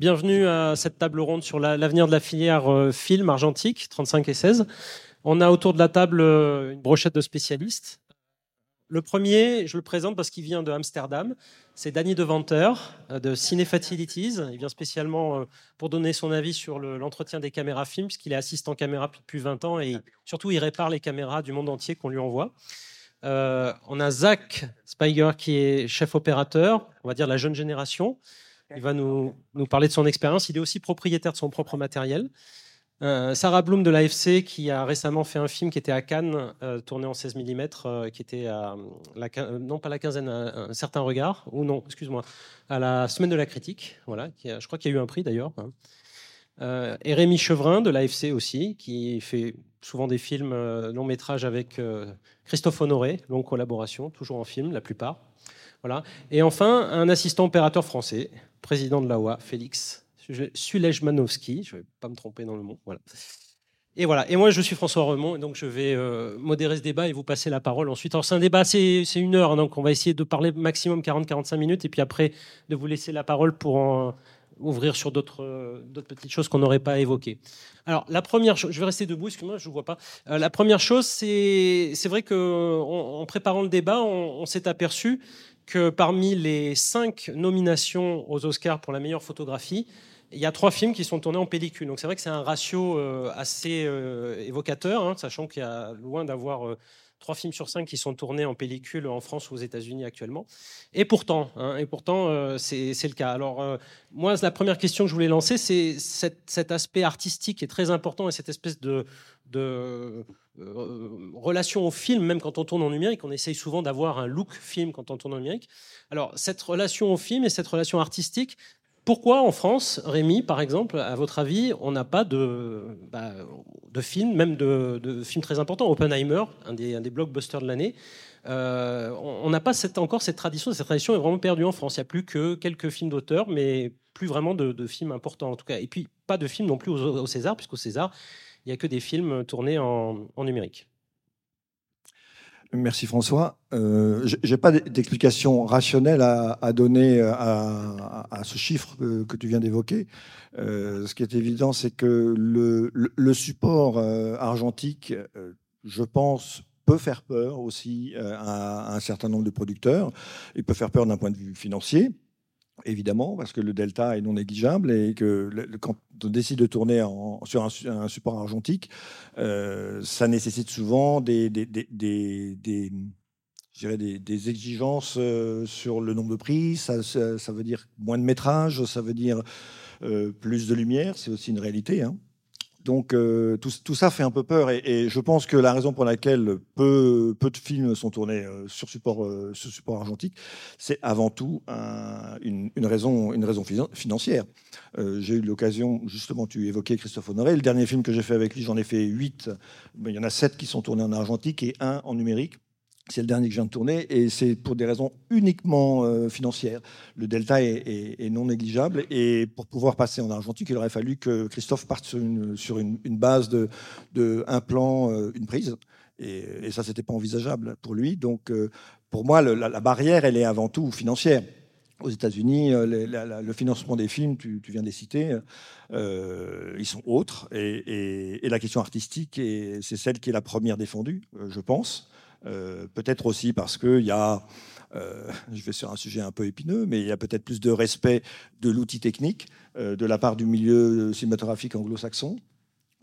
Bienvenue à cette table ronde sur l'avenir de la filière euh, film argentique, 35 et 16. On a autour de la table euh, une brochette de spécialistes. Le premier, je le présente parce qu'il vient de Amsterdam. C'est Danny Deventer euh, de Cine Fatilities. Il vient spécialement pour donner son avis sur l'entretien des caméras film, puisqu'il est assistant caméra depuis 20 ans et surtout il répare les caméras du monde entier qu'on lui envoie. on a Zach Spiger qui est chef opérateur, on va dire la jeune génération. Il va nous, parler de son expérience. Il est aussi propriétaire de son propre matériel. Euh, Sarah Bloom de l'AFC qui a récemment fait un film qui était à Cannes, euh, tourné en 16 mm, euh, qui était à la, non pas la quinzaine, un, certain regard, ou non, excuse-moi, à la semaine de la critique, voilà, je crois qu'il y a eu un prix d'ailleurs. Hein. et Rémi Chevrin de l'AFC aussi, qui fait souvent des films long métrage avec Christophe Honoré, longue collaboration, toujours en film la plupart. Voilà. Et enfin, un assistant opérateur français, président de l'AOA, Félix Sulejmanowski. Je ne vais pas me tromper dans le mot. Et voilà. Et moi, je suis François Remond, et donc je vais euh, modérer ce débat et vous passer la parole ensuite. Alors, c'est un débat, c'est une heure, hein, donc on va essayer de parler maximum 40-45 minutes, et puis après, de vous laisser la parole pour ouvrir sur d'autres petites choses qu'on n'aurait pas évoquées. Alors, la première chose, je vais rester debout, excusez-moi, je ne vois pas. Euh, la première chose, c'est vrai qu'en en, préparant le débat, on s'est aperçu parmi les cinq nominations aux Oscars pour la meilleure photographie, il y a trois films qui sont tournés en pellicule. Donc c'est vrai que c'est un ratio euh, assez euh, évocateur, hein, sachant qu'il y a loin d'avoir euh, trois films sur cinq qui sont tournés en pellicule en France ou aux États-Unis actuellement. Et pourtant, hein, et pourtant c'est le cas. Alors moi, la première question que je voulais lancer, c'est cet, aspect artistique est très important et cette espèce de, relation au film, même quand on tourne en numérique, on essaye souvent d'avoir un look film quand on tourne en numérique. Alors, cette relation au film et cette relation artistique, pourquoi en France, Rémi, par exemple, à votre avis, on n'a pas de, bah, de films, même de, films très importants Oppenheimer, un des, blockbusters de l'année. Euh, on n'a pas encore cette tradition, cette tradition est vraiment perdue en France. Il n'y a plus que quelques films d'auteurs, mais plus vraiment de, films importants en tout cas. Et puis, pas de films non plus au, au César, puisqu'au César, il n'y a que des films tournés en, numérique. Merci François. Euh, je n'ai pas d'explication rationnelle à, donner à, ce chiffre que, tu viens d'évoquer. Euh, ce qui est évident, c'est que le, support euh, argentique, je pense, peut faire peur aussi à, un certain nombre de producteurs. Il peut faire peur d'un point de vue financier évidemment, parce que le delta est non négligeable et que quand on décide de tourner sur un, support argentique, euh, ça nécessite souvent des, des, exigences euh, sur le nombre de prises, ça, veut dire moins de métrage, ça veut dire euh, plus de lumière, c'est aussi une réalité. Hein. Donc euh, tout, ça fait un peu peur et, je pense que la raison pour laquelle peu, de films sont tournés euh, sur, support, euh, sur support argentique, c'est avant tout une, raison, une raison financière. j'ai eu l'occasion, justement, tu évoquais Christophe Honoré, le dernier film que j'ai fait avec lui, j'en ai fait huit, il y en a sept qui sont tournés en argentique et un en numérique. C'est le dernier que je viens de tourner et c'est pour des raisons uniquement euh, financières. Le delta est, non négligeable et pour pouvoir passer en argentique, il aurait fallu que Christophe parte sur une, base de, un plan, euh, une prise. Et, ça, c'était pas envisageable pour lui. Donc, euh, pour moi, la, barrière, elle est avant tout financière. Aux États-Unis, le financement des films, tu, viens de les citer, ils sont autres. Et, et la question artistique, c'est celle qui est la première défendue, je pense. Euh, peut-être aussi parce qu'il y a, euh, je vais sur un sujet un peu épineux, mais il y a peut-être plus de respect de l'outil technique euh, de la part du milieu cinématographique anglo-saxon.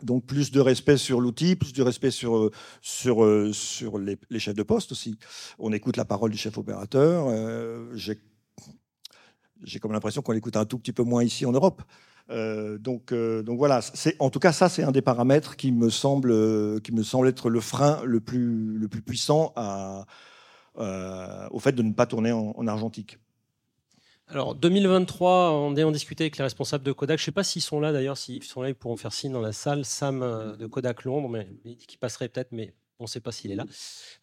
Donc plus de respect sur l'outil, plus de respect sur, sur, sur les, chefs de poste aussi. On écoute la parole du chef opérateur. J'ai comme l'impression qu'on l'écoute un tout petit peu moins ici en Europe. Euh, donc, euh, donc voilà, en tout cas, ça, c'est un des paramètres qui me semble, euh, qui me semble être le frein le plus, le plus puissant au fait de ne pas tourner en, argentique. Alors 2023, on est en discuté avec les responsables de Kodak. Je ne sais pas s'ils sont là d'ailleurs, s'ils sont là, ils pourront faire signe dans la salle. Sam de Kodak Londres, mais qu'il passerait peut-être, mais on ne sait pas s'il est là,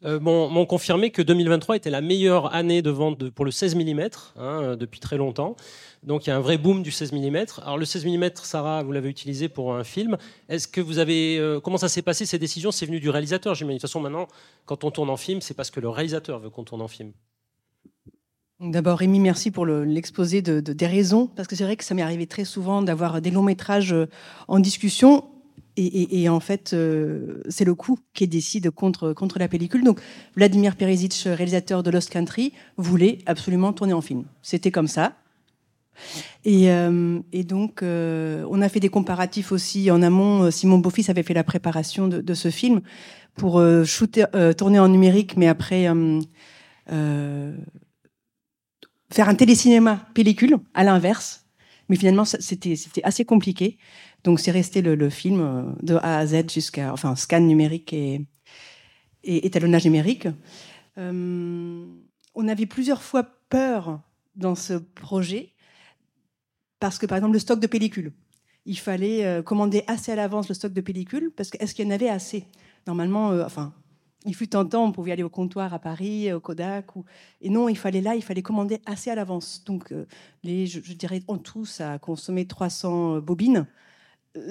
euh, m'ont confirmé que 2023 était la meilleure année de vente pour le 16 mm hein, depuis très longtemps. Donc il y a un vrai boom du 16 mm. Alors le 16 mm, Sarah, vous l'avez utilisé pour un film. Est-ce que vous avez euh, comment ça s'est passé ces décisions? C'est venu du réalisateur. J'imagine. De toute façon, maintenant, quand on tourne en film, c'est parce que le réalisateur veut qu'on tourne en film. D'abord, Rémi, merci pour l'exposé de, des raisons, parce que c'est vrai que ça m'est arrivé très souvent d'avoir des longs métrages euh, en discussion, et, en fait, euh, c'est le coup qui décide contre, contre la pellicule. Donc, Vladimir Perisic, réalisateur de Lost Country, voulait absolument tourner en film. C'était comme ça. Et, euh, donc, on a fait des comparatifs aussi en amont. Simon Beaufils avait fait la préparation de, ce film pour shooter, tourner en numérique, mais après faire un télécinéma pellicule à l'inverse. Mais finalement, c'était assez compliqué. Donc, c'est resté le, film euh, de A à Z jusqu'à, enfin, scan numérique et, étalonnage numérique. Euh, on avait plusieurs fois peur dans ce projet parce que, par exemple, le stock de pellicules. Il fallait euh, commander assez à l'avance le stock de pellicules parce que est-ce qu'il y en avait assez? Normalement, enfin, il fut un temps, on pouvait aller au comptoir à Paris, au Kodak. Ou... Et non, il fallait là, il fallait commander assez à l'avance. Donc, les, je, dirais en tout, ça a consommé 300 bobines.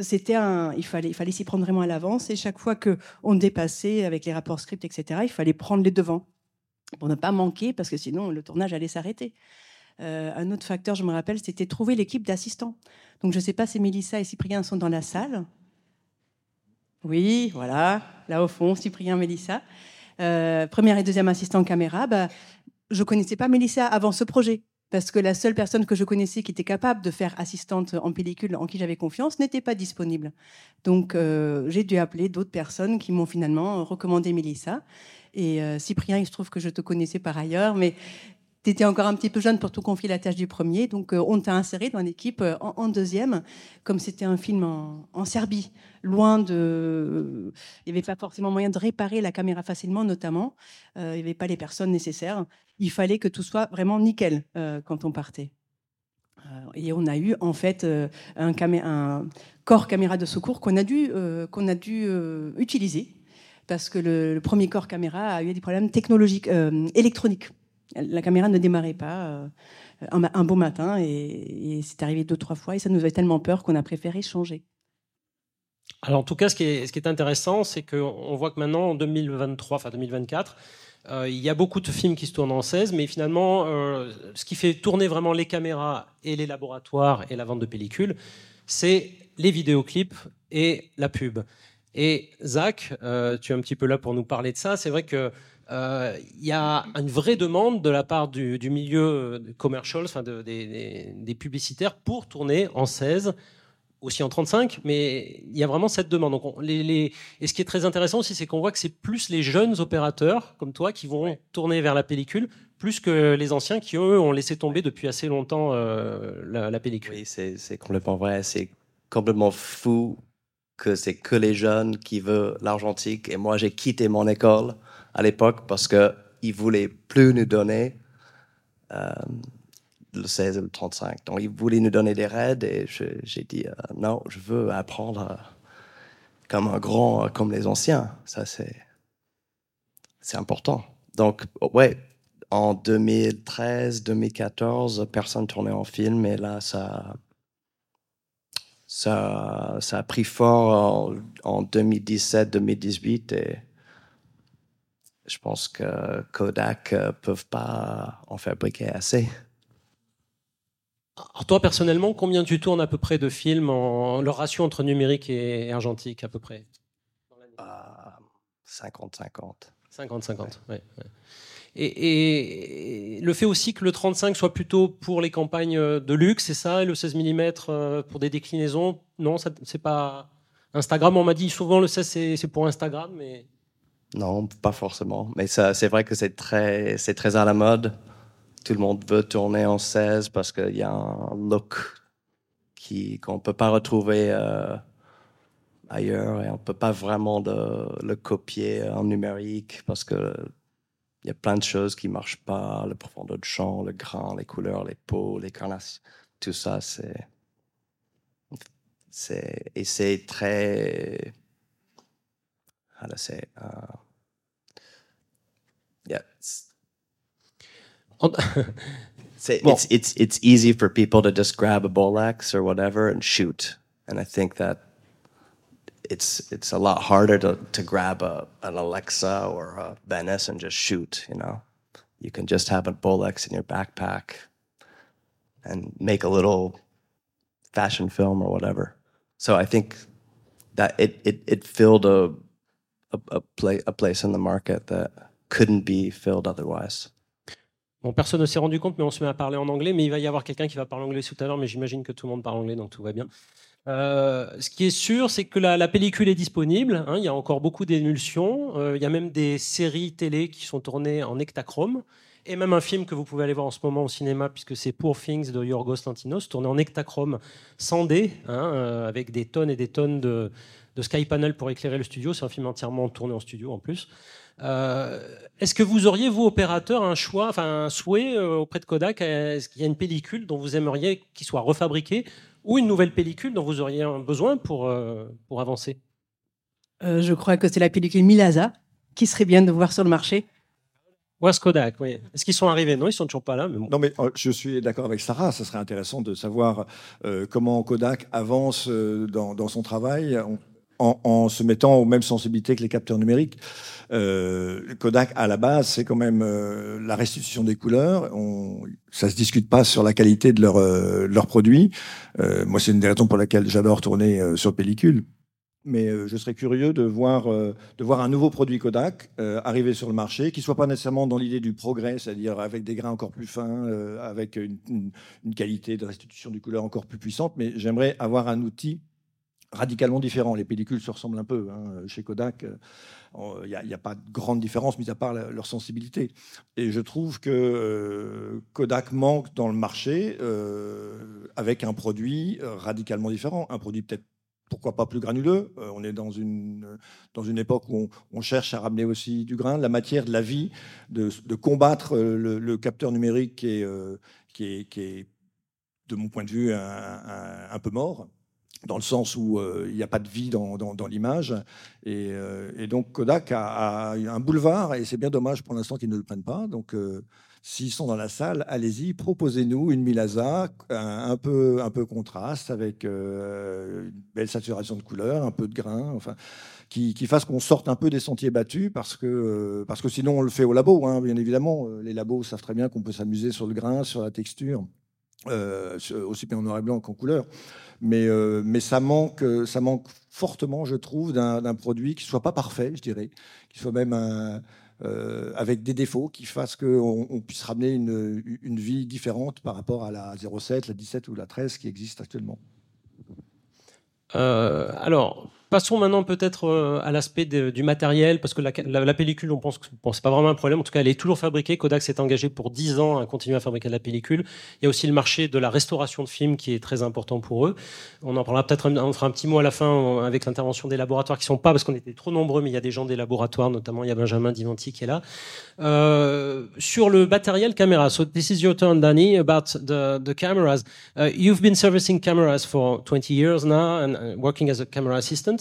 C'était un, il fallait, il fallait s'y prendre vraiment à l'avance. Et chaque fois que on dépassait avec les rapports script, etc., il fallait prendre les devants pour ne pas manquer, parce que sinon le tournage allait s'arrêter. Euh, un autre facteur, je me rappelle, c'était trouver l'équipe d'assistants. Donc, je ne sais pas si Mélissa et Cyprien sont dans la salle. Oui, voilà, là au fond, Cyprien, Mélissa. Euh, première et deuxième assistant caméra. Bah, je ne connaissais pas Mélissa avant ce projet, parce que la seule personne que je connaissais qui était capable de faire assistante en pellicule, en qui j'avais confiance, n'était pas disponible. Donc euh, j'ai dû appeler d'autres personnes qui m'ont finalement recommandé Mélissa. Et euh, Cyprien, il se trouve que je te connaissais par ailleurs, mais tu étais encore un petit peu jeune pour tout confier la tâche du premier, donc euh, on t'a inséré dans l'équipe euh, en, deuxième, comme c'était un film en, Serbie, loin de... Il n'y avait pas forcément moyen de réparer la caméra facilement, notamment. Euh, il n'y avait pas les personnes nécessaires. Il fallait que tout soit vraiment nickel quand on partait. et on a eu en fait un, corps caméra de secours qu'on a dû, qu'on a dû utiliser parce que le, premier corps caméra a eu des problèmes technologiques, électroniques. La caméra ne démarrait pas euh, un, beau matin et, c'est arrivé deux, trois fois et ça nous avait tellement peur qu'on a préféré changer. Alors en tout cas, ce qui est, intéressant, c'est qu'on voit que maintenant, en 2023, enfin 2024, euh, il y a beaucoup de films qui se tournent en 16, mais finalement, euh, ce qui fait tourner vraiment les caméras et les laboratoires et la vente de pellicules, c'est les vidéoclips et la pub. Et Zach, tu es un petit peu là pour nous parler de ça. C'est vrai que il y a une vraie demande de la part du, milieu commercial, enfin des, publicitaires, pour tourner en 16, aussi en 35, mais il y a vraiment cette demande. Donc les, Et ce qui est très intéressant aussi, c'est qu'on voit que c'est plus les jeunes opérateurs comme toi qui vont tourner vers la pellicule, plus que les anciens qui, eux, ont laissé tomber depuis assez longtemps euh, la, pellicule. Oui, c'est complètement vrai. C'est complètement fou que c'est que les jeunes qui veulent l'argentique. Et moi, j'ai quitté mon école à l'époque parce qu'ils ne voulaient plus nous donner euh, le 16 et le 35. Donc, ils voulaient nous donner des raids et j'ai dit euh, non, je veux apprendre euh, comme un grand, comme les anciens. Ça, c'est, important. Donc, ouais, en 2013, 2014, personne tournait en film et là, ça. Ça, ça a pris fort en, en 2017-2018 et je pense que Kodak ne euh, peuvent pas en fabriquer assez. Alors toi, personnellement, combien tu tournes à peu près de films en leur ratio entre numérique et argentique à peu près? 50-50. 50-50, oui. Et, le fait aussi que le 35 soit plutôt pour les campagnes de luxe, c'est ça, et le 16 mm euh, pour des déclinaisons, non, c'est pas Instagram. On m'a dit souvent le 16 c'est pour Instagram, mais non, pas forcément. Mais c'est vrai que c'est très, très à la mode. Tout le monde veut tourner en 16 parce qu'il y a un look qu'on ne peut pas retrouver euh, ailleurs et on ne peut pas vraiment le copier en numérique parce que il y a plein de choses qui ne marchent pas, le profondeur de champ, le grain, les couleurs, les peaux, les carnasses, tout ça, c'est et c'est très... How to say, uh, yeah. It's, it's, it's, it's easy for people to just grab a Bolex or whatever and shoot. And I think that it's it's a lot harder to, to grab a, an Alexa or a Venice and just shoot, you know. you can just have a Bolex in your backpack and make a little fashion film or whatever. So I think that it it, it filled a a, a, a place in the market that couldn't be filled otherwise. Bon, personne ne s'est rendu compte, mais on se met à parler en anglais. Mais il va y avoir quelqu'un qui va parler anglais tout à l'heure, mais j'imagine que tout le monde parle anglais, donc tout va bien. Euh, ce qui est sûr, c'est que la, pellicule est disponible. Hein, il y a encore beaucoup d'émulsions. Euh, il y a même des séries télé qui sont tournées en Ektachrome. Et même un film que vous pouvez aller voir en ce moment au cinéma, puisque c'est Poor Things de Yorgos Lanthimos, tourné en Ektachrome sans D, hein, euh, avec des tonnes et des tonnes de, de Sky Panel pour éclairer le studio. C'est un film entièrement tourné en studio en plus. Euh, Est-ce que vous auriez, vous, opérateur, un choix, enfin un souhait euh, auprès de Kodak? Est-ce qu'il y a une pellicule dont vous aimeriez qu'il soit refabriquée ou une nouvelle pellicule dont vous auriez besoin pour, euh, pour avancer? Euh, Je crois que c'est la pellicule Milasa qui serait bien de voir sur le marché. West Kodak, oui. Est-ce qu'ils sont arrivés? Non, ils sont toujours pas là. Mais bon. Non, mais je suis d'accord avec Sarah. Ce serait intéressant de savoir euh, comment Kodak avance euh, dans, dans, son travail en, se mettant aux mêmes sensibilités que les capteurs numériques. Euh, Kodak, à la base, c'est quand même euh, la restitution des couleurs. On, ça se discute pas sur la qualité de leurs euh, produits. moi, c'est une des raisons pour laquelle j'adore tourner sur pellicule mais je serais curieux de voir, de voir un nouveau produit Kodak arriver sur le marché, qui soit pas nécessairement dans l'idée du progrès, c'est-à-dire avec des grains encore plus fins, avec une, une, une, qualité de restitution du couleur encore plus puissante, mais j'aimerais avoir un outil radicalement différent. Les pellicules se ressemblent un peu. Hein. Chez Kodak, il n'y a, pas de grande différence, mis à part leur sensibilité. Et je trouve que Kodak manque dans le marché avec un produit radicalement différent, un produit peut-être pourquoi pas plus granuleux. Euh, on est dans une, époque où on, cherche à ramener aussi du grain, de la matière, de la vie, de, combattre euh, le, capteur numérique qui est, euh, de mon point de vue, un peu mort dans le sens où euh, il n'y a pas de vie dans, l'image. Et, euh, et, donc Kodak a, un boulevard, et c'est bien dommage pour l'instant qu'ils ne le prennent pas. Donc euh, s'ils sont dans la salle, allez-y, proposez-nous une Milasa un, un, peu, un peu contraste, avec une belle saturation de couleurs, un peu de grain, enfin, qui, qui fasse qu'on sorte un peu des sentiers battus, parce que, parce que sinon on le fait au labo, hein, bien évidemment. Les labos savent très bien qu'on peut s'amuser sur le grain, sur la texture. Euh, aussi bien en noir et blanc qu'en couleur. Mais, euh, mais ça, manque, ça manque fortement, je trouve, d'un produit qui soit pas parfait, je dirais, qui soit même euh, avec des défauts, qui fasse qu'on on puisse ramener une, une, vie différente par rapport à la 07, la 17 ou la 13 qui existe actuellement. Alors, Passons maintenant peut-être euh, à l'aspect du matériel, parce que la, pellicule, on pense que bon, c'est pas vraiment un problème. En tout cas, elle est toujours fabriquée. Kodak s'est engagé pour 10 ans à continuer à fabriquer de la pellicule. Il y a aussi le marché de la restauration de films qui est très important pour eux. On en parlera peut-être, on fera un petit mot à la fin avec l'intervention des laboratoires qui sont pas, parce qu'on était trop nombreux, mais il y a des gens des laboratoires, notamment il y a Benjamin Divanti qui est là. Euh, sur le matériel caméra, so this is your turn, Danny, about the, the cameras. Uh, you've been servicing cameras for 20 years now and uh, working as a camera assistant.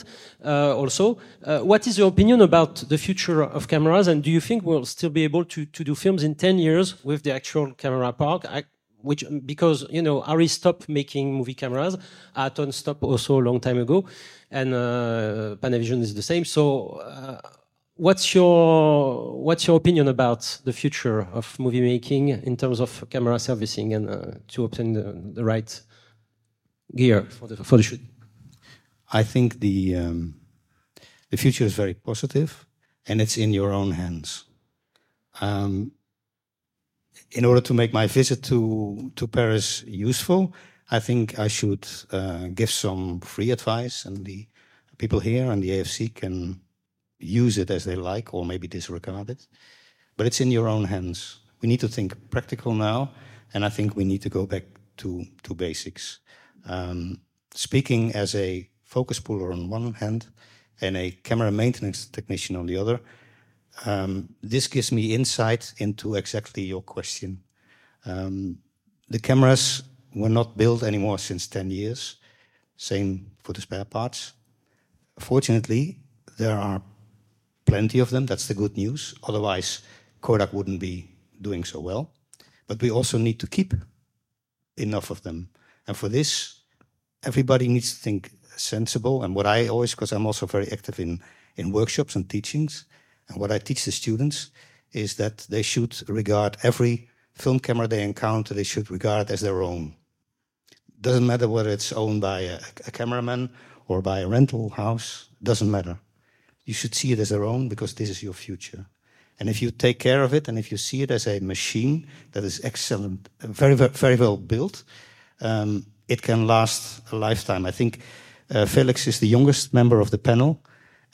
Uh, also. Uh, what is your opinion about the future of cameras, and do you think we'll still be able to, to do films in 10 years with the actual camera park? I, which because you know Ari stopped making movie cameras, Aton stopped also a long time ago, and uh, Panavision is the same. So, uh, what's your what's your opinion about the future of movie making in terms of camera servicing and uh, to obtain the, the right gear for the for the shoot? I think the um, the future is very positive, and it's in your own hands. Um, in order to make my visit to to Paris useful, I think I should uh, give some free advice, and the people here and the AFC can use it as they like, or maybe disregard it. But it's in your own hands. We need to think practical now, and I think we need to go back to to basics. Um, speaking as a focus puller on one hand and a camera maintenance technician on the other. Um, this gives me insight into exactly your question. Um, the cameras were not built anymore since 10 years. Same for the spare parts. Fortunately, there are plenty of them. That's the good news. Otherwise, Kodak wouldn't be doing so well. But we also need to keep enough of them. And for this, everybody needs to think sensible. And what I always, because I'm also very active in, in workshops and teachings, and what I teach the students is that they should regard every film camera they encounter, they should regard as their own. Doesn't matter whether it's owned by a, a cameraman or by a rental house, doesn't matter. You should see it as their own because this is your future. And if you take care of it and if you see it as a machine that is excellent, very, very, very well built, um, it can last a lifetime. I think uh, Felix is the youngest member of the panel.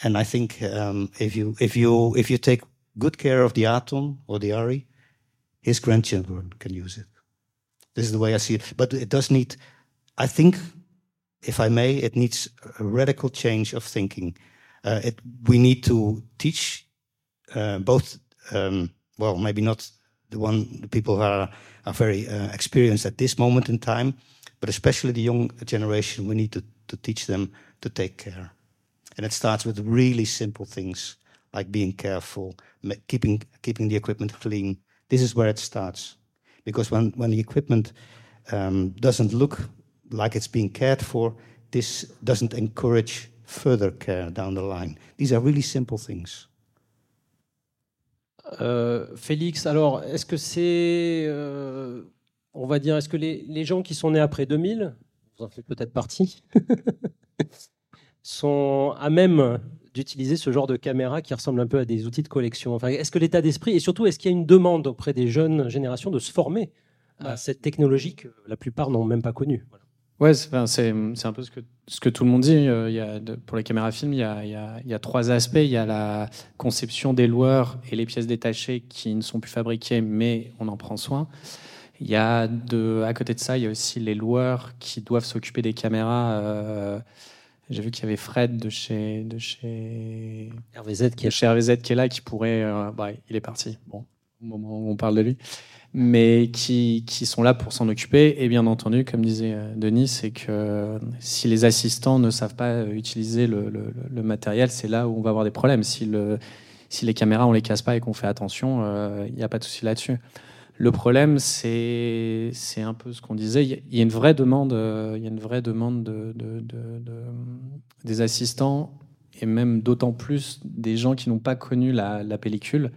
And I think um, if you if you if you take good care of the Atom or the Ari, his grandchildren can use it. This is the way I see it. But it does need, I think, if I may, it needs a radical change of thinking. Uh, it, we need to teach uh, both, um, well, maybe not the one the people who are, are very uh, experienced at this moment in time, but especially the young generation. We need to, to teach them to take care, and it starts with really simple things like being careful, keeping keeping the equipment clean. This is where it starts, because when when the equipment um, doesn't look like it's being cared for, this doesn't encourage further care down the line. These are really simple things. Euh, Félix, alors, est-ce que c'est, euh, on va dire, est-ce que les, les, gens qui sont nés après 2000, vous en faites peut-être partie, sont à même d'utiliser ce genre de caméra qui ressemble un peu à des outils de collection? Enfin, Est-ce que l'état d'esprit, et surtout, est-ce qu'il y a une demande auprès des jeunes générations de se former à cette technologie que la plupart n'ont même pas connue? Voilà. Ouais, c'est un peu ce que, ce que tout le monde dit. Euh, il y a, pour les caméras films, il y, a, il, y a, il y, a, trois aspects. Il y a la conception des loueurs et les pièces détachées qui ne sont plus fabriquées, mais on en prend soin. Il y a de, à côté de ça, il y a aussi les loueurs qui doivent s'occuper des caméras. Euh, J'ai vu qu'il y avait Fred de chez, de chez RVZ qui est, chez RVZ qui est là, qui pourrait. Euh, bah, il est parti. Bon, au moment où on parle de lui mais qui, qui sont là pour s'en occuper. Et bien entendu, comme disait euh, Denis, c'est que si les assistants ne savent pas utiliser le, le, le matériel, c'est là où on va avoir des problèmes. Si, le, si les caméras, on les casse pas et qu'on fait attention, il euh, n'y a pas de souci là-dessus. Le problème, c'est un peu ce qu'on disait. Il y a une vraie demande, euh, il y a une vraie demande de, de, de, de des assistants et même d'autant plus des gens qui n'ont pas connu la, pellicule.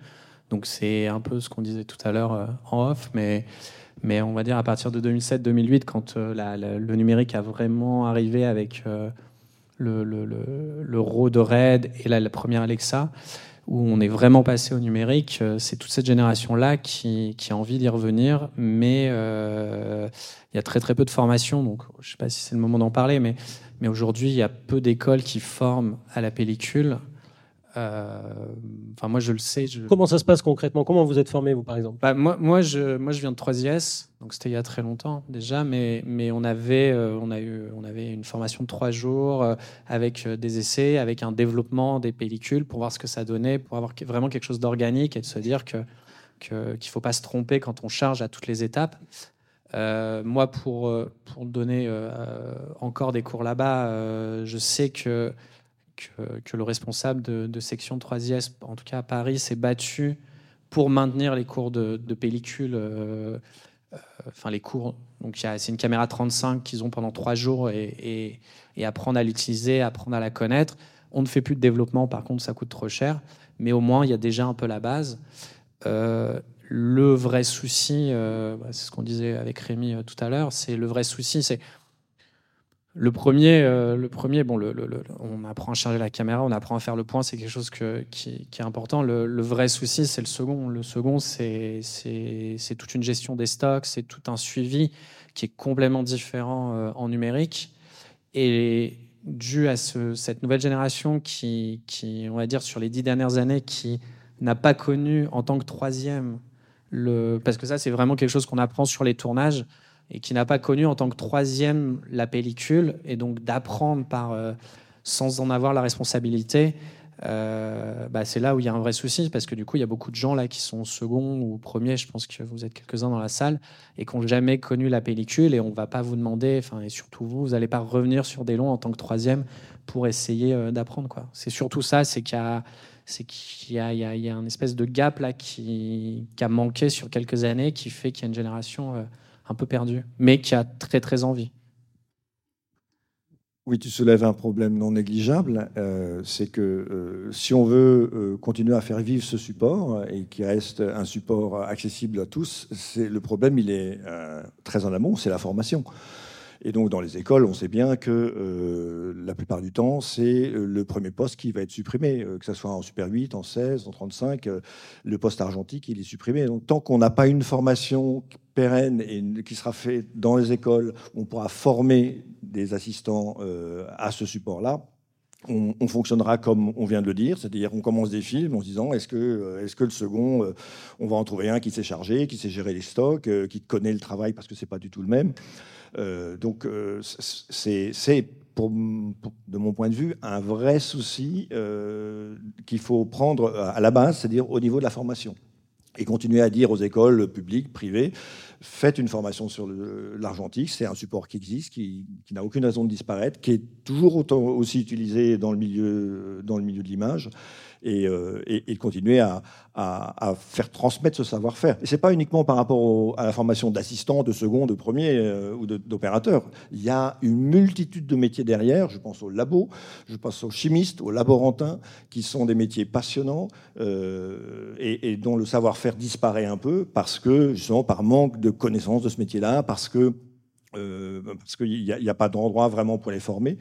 Donc c'est un peu ce qu'on disait tout à l'heure euh, en off, mais, on va dire à partir de 2007-2008, quand euh, le numérique a vraiment arrivé avec euh, le, le, le, de Red et la, première Alexa, où on est vraiment passé au numérique, c'est toute cette génération-là qui, a envie d'y revenir, mais il y a très très peu de formation, donc je ne sais pas si c'est le moment d'en parler, mais aujourd'hui il y a peu d'écoles qui forment à la pellicule. Euh, enfin, moi, je le sais. Je... Comment ça se passe concrètement? Comment vous êtes formé, vous, par exemple? Bah, moi, moi, je, moi, je viens de 3IS, donc c'était il y a très longtemps déjà, mais, mais on, avait, euh, on, a eu, on avait une formation de trois jours euh, avec des essais, avec un développement des pellicules pour voir ce que ça donnait, pour avoir vraiment quelque chose d'organique et de se dire que qu'il ne faut pas se tromper quand on charge à toutes les étapes. moi, pour, pour donner encore des cours là-bas, je sais que que, le responsable de, section 3IS, en tout cas à Paris, s'est battu pour maintenir les cours de, pellicule. Euh, euh, enfin, les cours. Donc, c'est une caméra 35 qu'ils ont pendant trois jours et, apprendre à l'utiliser, apprendre à la connaître. On ne fait plus de développement, par contre, ça coûte trop cher. Mais au moins, il y a déjà un peu la base. Euh, le vrai souci, bah, c'est ce qu'on disait avec Rémi tout à l'heure, c'est le vrai souci, c'est le premier, euh, le premier bon, on apprend à charger la caméra, on apprend à faire le point, c'est quelque chose qui, est important. Le, vrai souci, c'est le second. Le second, c'est toute une gestion des stocks, c'est tout un suivi qui est complètement différent euh, en numérique. Et dû à cette nouvelle génération qui, qui, on va dire, sur les dix dernières années, qui n'a pas connu en tant que troisième, le, parce que ça, c'est vraiment quelque chose qu'on apprend sur les tournages et qui n'a pas connu en tant que troisième la pellicule, et donc d'apprendre par euh, sans en avoir la responsabilité, euh, bah, c'est là où il y a un vrai souci, parce que du coup, il y a beaucoup de gens là qui sont second ou premier, je pense que vous êtes quelques-uns dans la salle, et qui n'ont jamais connu la pellicule, et on ne va pas vous demander, et surtout vous, vous n'allez pas revenir sur des longs en tant que troisième pour essayer euh, d'apprendre. C'est surtout ça, c'est qu'il y a c'est un espèce de gap là qui, a manqué sur quelques années, qui fait qu'il y a une génération un peu perdu, mais qui a très très envie. Oui, tu soulèves un problème non négligeable. Euh, c'est que euh, si on veut euh, continuer à faire vivre ce support et qu'il reste un support accessible à tous, c'est le problème. Il est très en amont, c'est la formation. Et donc, dans les écoles, on sait bien que euh, la plupart du temps, c'est euh, le premier poste qui va être supprimé, euh, que ce soit en Super 8, en 16, en 35, le poste argentique, il est supprimé. Donc, tant qu'on n'a pas une formation pérenne et qui sera faite dans les écoles, on pourra former des assistants à ce support-là, on, fonctionnera comme on vient de le dire, c'est-à-dire qu'on commence des films en se disant est-ce que, est que le second, on va en trouver un qui sait charger, qui sait gérer les stocks, qui connaît le travail parce que c'est pas du tout le même. Euh, donc, euh, c'est, de mon point de vue, un vrai souci euh, qu'il faut prendre à la base, c'est-à-dire au niveau de la formation. Et continuer à dire aux écoles publiques, privées, faites une formation sur l'argentique, c'est un support qui existe, qui, n'a aucune raison de disparaître, qui est toujours aussi utilisé dans le dans le milieu de l'image euh, et, continuer à, faire transmettre ce savoir-faire. Et ce n'est pas uniquement par rapport à la formation d'assistant, de second, de premier euh, ou d'opérateur. Il y a une multitude de métiers derrière. Je pense aux labos, je pense aux chimistes, aux laborantins, qui sont des métiers passionnants euh, et, dont le savoir-faire disparaît un peu parce que, justement, par manque de connaissances de ce métier-là, parce parce qu'il n'y a, pas d'endroit vraiment pour les former.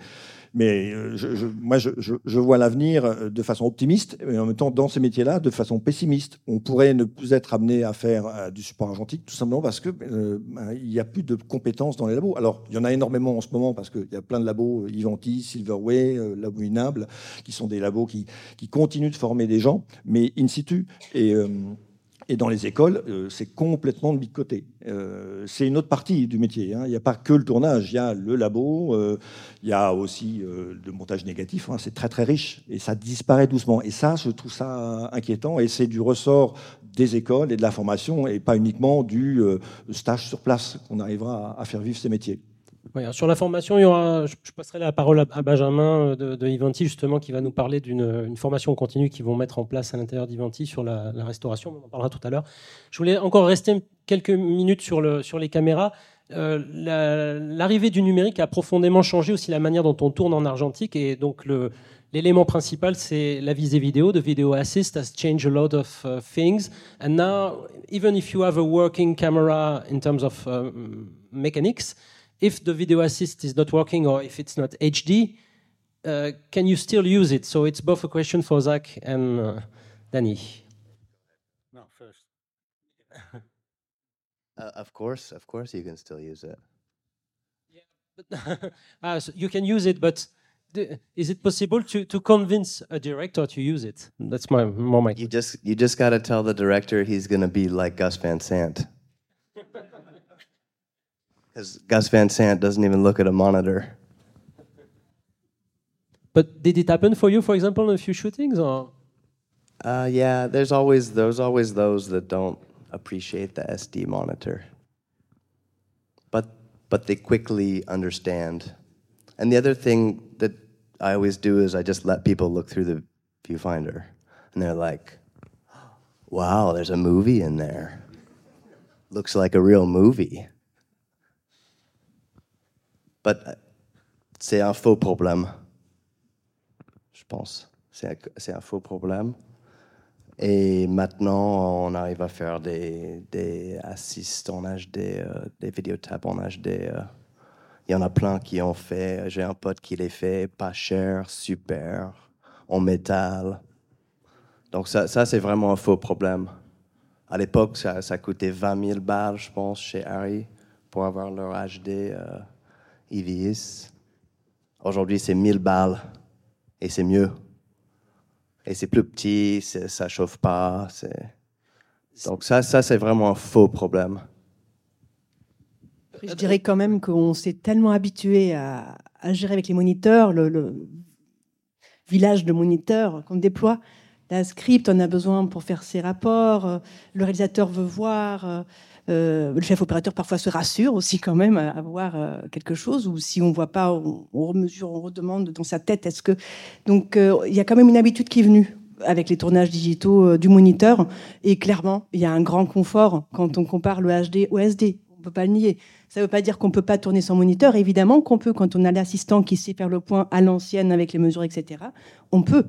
Mais euh, moi, je, vois l'avenir euh, de façon optimiste, mais en même temps, dans ces métiers-là, de façon pessimiste. On pourrait ne plus être amené à faire euh, du support argentique, tout simplement parce qu'il ben, il n'y a plus de compétences dans les labos. Alors, il y en a énormément en ce moment, parce qu'il y a plein de labos, Ivanti, Silverway, Labo Inable, qui sont des labos qui, qui, continuent de former des gens, mais in situ. Et et dans les écoles, euh, c'est complètement de côté. Euh, c'est une autre partie du métier. Hein. Il n'y a pas que le tournage, il y a le labo, euh, il y a aussi le montage négatif. Hein. C'est très très riche et ça disparaît doucement. Et ça, je trouve ça inquiétant et c'est du ressort des écoles et de la formation et pas uniquement du stage sur place qu'on arrivera à faire vivre ces métiers sur la formation, je, passerai la parole à, Benjamin euh, de, de, justement, qui va nous parler d'une formation continue qu'ils vont mettre en place à l'intérieur d'Ivanti sur la, restauration. On en parlera tout à l'heure. Je voulais encore rester quelques minutes sur, le, sur les caméras. Euh, l'arrivée du numérique a profondément changé aussi la manière dont on tourne en argentique. Et donc, l'élément principal, c'est la visée vidéo. The video assist has changed a lot of things. And now, even if you have a working camera in terms of mechanics, if the video assist is not working or if it's not HD, uh, can you still use it? So it's both a question for Zach and uh, Danny. No, first. uh, of course, of course, you can still use it. Yeah, but uh, so you can use it, but is it possible to, to convince a director to use it? That's my more my. You just you just got to tell the director he's going to be like Gus Van Sant. Because Gus Van Sant doesn't even look at a monitor. But did it happen for you, for example, in a few shootings, or? Uh, yeah, there's always there's always those that don't appreciate the SD monitor. But but they quickly understand. And the other thing that I always do is I just let people look through the viewfinder, and they're like, "Wow, there's a movie in there. Looks like a real movie." But c'est un faux problème. Je pense. C'est un faux problème. Et maintenant, on arrive à faire des, des assists en HD, euh, des vidéotapes en HD. Euh. Il y en a plein qui ont fait. J'ai un pote qui les fait, pas cher, super, en métal. Donc ça, ça c'est vraiment un faux problème. À l'époque, ça, ça, coûtait 20 000 balles, je pense, chez Harry, pour avoir leur HD. Euh, ils. Aujourd'hui, c'est 1000 balles et c'est mieux. Et c'est plus petit, ça chauffe pas. Donc ça, ça c'est vraiment un faux problème. Je dirais quand même qu'on s'est tellement habitué à, gérer avec les moniteurs, le, village de moniteurs qu'on déploie. La script, on a besoin pour faire ses rapports, euh, le réalisateur veut voir, euh, le chef opérateur parfois se rassure aussi quand même à, voir euh, quelque chose, ou si on voit pas, on, remesure, on redemande dans sa tête. Est-ce que donc euh, il y a quand même une habitude qui est venue avec les tournages digitaux du moniteur, et clairement il y a un grand confort quand on compare le HD au SD. On peut pas le nier. Ça ne veut pas dire qu'on peut pas tourner son moniteur. Évidemment qu'on peut quand on a l'assistant qui sait faire le point à l'ancienne avec les mesures, etc. On peut,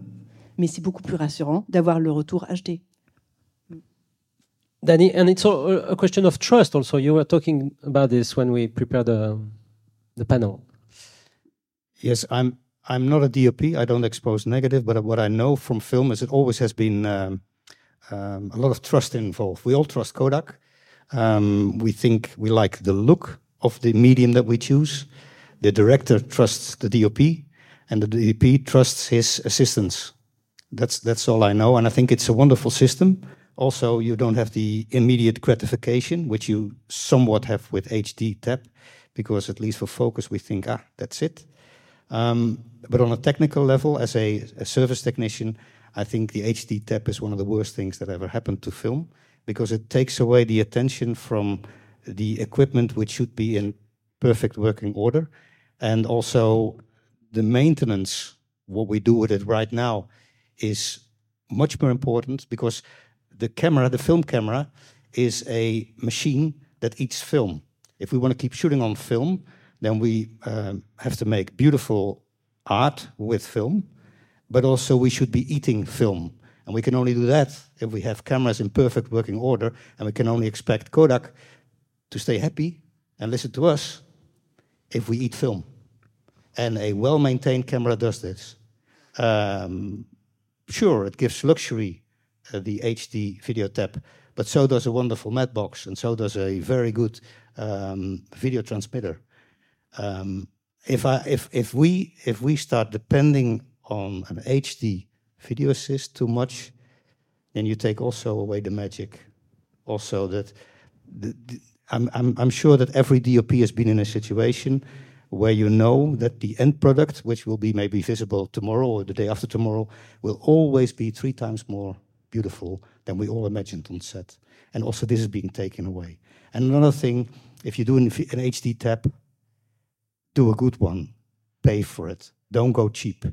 mais c'est beaucoup plus rassurant d'avoir le retour HD. Danny, and it's a, question of trust also. You were talking about this when we prepared the, the panel. Yes, I'm. I'm not a DOP. I don't expose negative, but what I know from film is it always has been um, um, a lot of trust involved. We all trust Kodak. Um, we think we like the look of the medium that we choose. The director trusts the DOP, and the DOP trusts his assistants. That's that's all I know, and I think it's a wonderful system. Also, you don't have the immediate gratification, which you somewhat have with HD tap, because at least for focus, we think, ah, that's it. Um, but on a technical level, as a, a, service technician, I think the HD tap is one of the worst things that ever happened to film because it takes away the attention from the equipment which should be in perfect working order. And also, the maintenance, what we do with it right now, is much more important because the camera, the film camera, is a machine that eats film. If we want to keep shooting on film, then we um, have to make beautiful art with film, but also we should be eating film. And we can only do that if we have cameras in perfect working order, and we can only expect Kodak to stay happy and listen to us if we eat film. And a well maintained camera does this. Um, sure, it gives luxury, uh, the HD video tap, but so does a wonderful mat box, and so does a very good um, video transmitter. Um, if I if if we if we start depending on an HD video assist too much, then you take also away the magic. Also, that the, the, I'm I'm I'm sure that every DOP has been in a situation where you know that the end product, which will be maybe visible tomorrow or the day after tomorrow, will always be three times more beautiful than we all imagined on set. And also, this is being taken away. And another thing, if you do an, an HD tap, do a good one, pay for it, don't go cheap.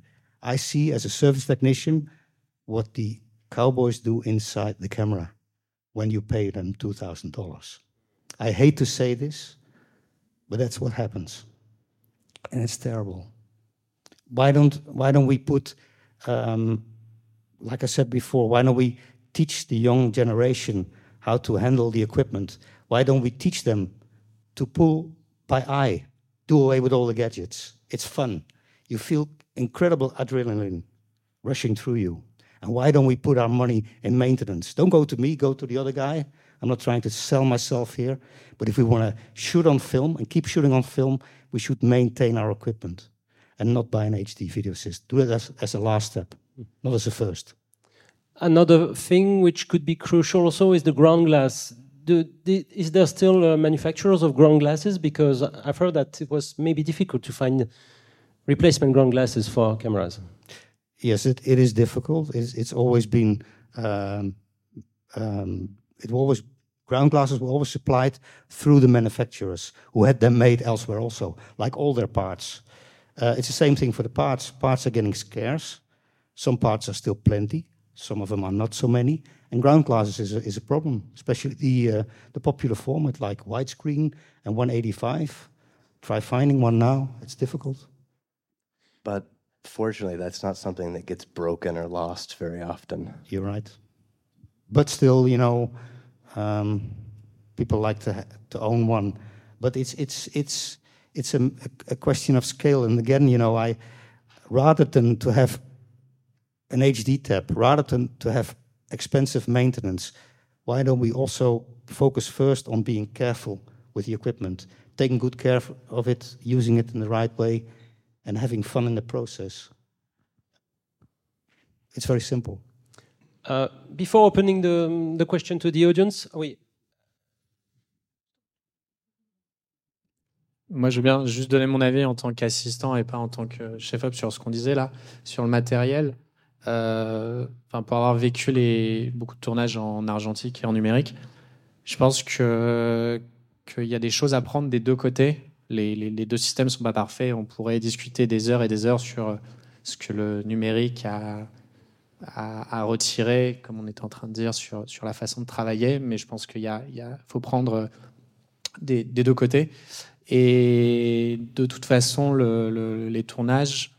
I see as a service technician what the cowboys do inside the camera when you pay them $2,000. I hate to say this, but that's what happens. And it's terrible. Why don't, why don't we put, um, like I said before, why don't we teach the young generation how to handle the equipment? Why don't we teach them to pull by eye do away with all the gadgets. It's fun. You feel incredible adrenaline rushing through you. And why don't we put our money in maintenance? Don't go to me, go to the other guy. I'm not trying to sell myself here, but if we want to shoot on film and keep shooting on film, we should maintain our equipment and not buy an HD video system. Do it as, as a last step, not as a first. Another thing which could be crucial also is the ground glass do, is there still uh, manufacturers of ground glasses? Because I've heard that it was maybe difficult to find replacement ground glasses for cameras. Yes, it, it is difficult. It's, it's always been, um, um, it always, ground glasses were always supplied through the manufacturers who had them made elsewhere also, like all their parts. Uh, it's the same thing for the parts. Parts are getting scarce. Some parts are still plenty. Some of them are not so many. And ground glasses is a, is a problem, especially the, uh, the popular format like widescreen and 185. Try finding one now, it's difficult. But fortunately, that's not something that gets broken or lost very often. You're right. But still, you know, um, people like to, to own one. But it's, it's, it's, it's a, a question of scale. And again, you know, I rather than to have an HD tap, rather than to have expensive maintenance, why don't we also focus first on being careful with the equipment, taking good care of it, using it in the right way, and having fun in the process? It's very simple. Uh, before opening the, the question to the audience, oui. Moi, je veux bien juste donner mon avis en tant qu'assistant et pas en tant que chef-op sur ce qu'on disait là, sur le matériel. Euh, pour avoir vécu beaucoup de tournages en argentique et en numérique, je pense qu'il y a des choses à prendre des deux côtés. Les, deux systèmes ne sont pas parfaits. On pourrait discuter des heures et des heures sur ce que le numérique a, retiré, comme on est en train de dire, sur, la façon de travailler. Mais je pense qu'il faut prendre des, deux côtés. Et de toute façon, les tournages,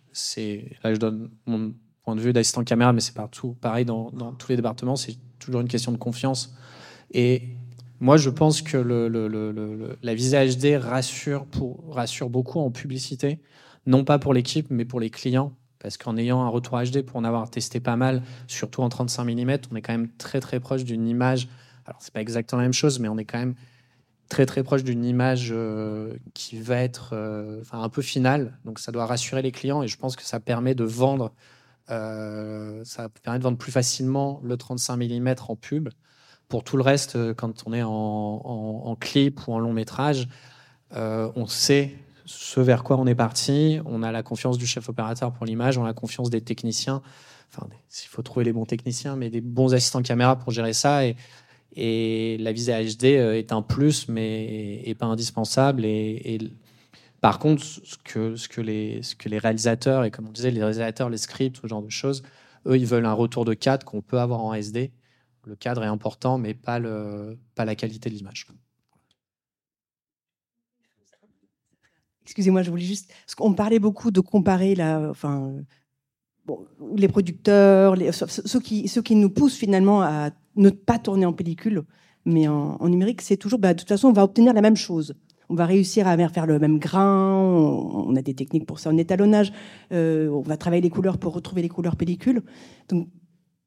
là je donne mon point de vue d'assistant caméra, mais c'est partout pareil dans, tous les départements, c'est toujours une question de confiance. Et moi, je pense que la visée HD rassure, beaucoup en publicité, non pas pour l'équipe, mais pour les clients. Parce qu'en ayant un retour HD, pour en avoir testé pas mal, surtout en 35 mm, on est quand même très très proche d'une image. Alors, c'est pas exactement la même chose, mais on est quand même très très proche d'une image euh, qui va être euh, un peu finale. Donc ça doit rassurer les clients et je pense que ça permet de vendre, euh, ça permet de vendre plus facilement le 35 mm en pub. Pour tout le reste, quand on est en, clip ou en long métrage, on sait ce vers quoi on est parti. On a la confiance du chef opérateur pour l'image, on a la confiance des techniciens. Enfin, s'il faut trouver les bons techniciens, mais des bons assistants caméra pour gérer ça. Et, la visée HD euh, est un plus, mais pas indispensable. Par contre, ce que, les, réalisateurs, et comme on disait, les réalisateurs, les scripts, ce genre de choses, eux, ils veulent un retour de cadre qu'on peut avoir en SD. Le cadre est important, mais pas, la qualité de l'image. Excusez-moi, je voulais juste. Parce qu'on parlait beaucoup de comparer la, les producteurs, les, ceux, qui, ceux qui nous poussent finalement à ne pas tourner en pellicule, mais en, numérique, c'est toujours, bah, de toute façon, on va obtenir la même chose. On va réussir à faire le même grain, on, a des techniques pour ça en étalonnage, euh, on va travailler les couleurs pour retrouver les couleurs pellicule. Donc,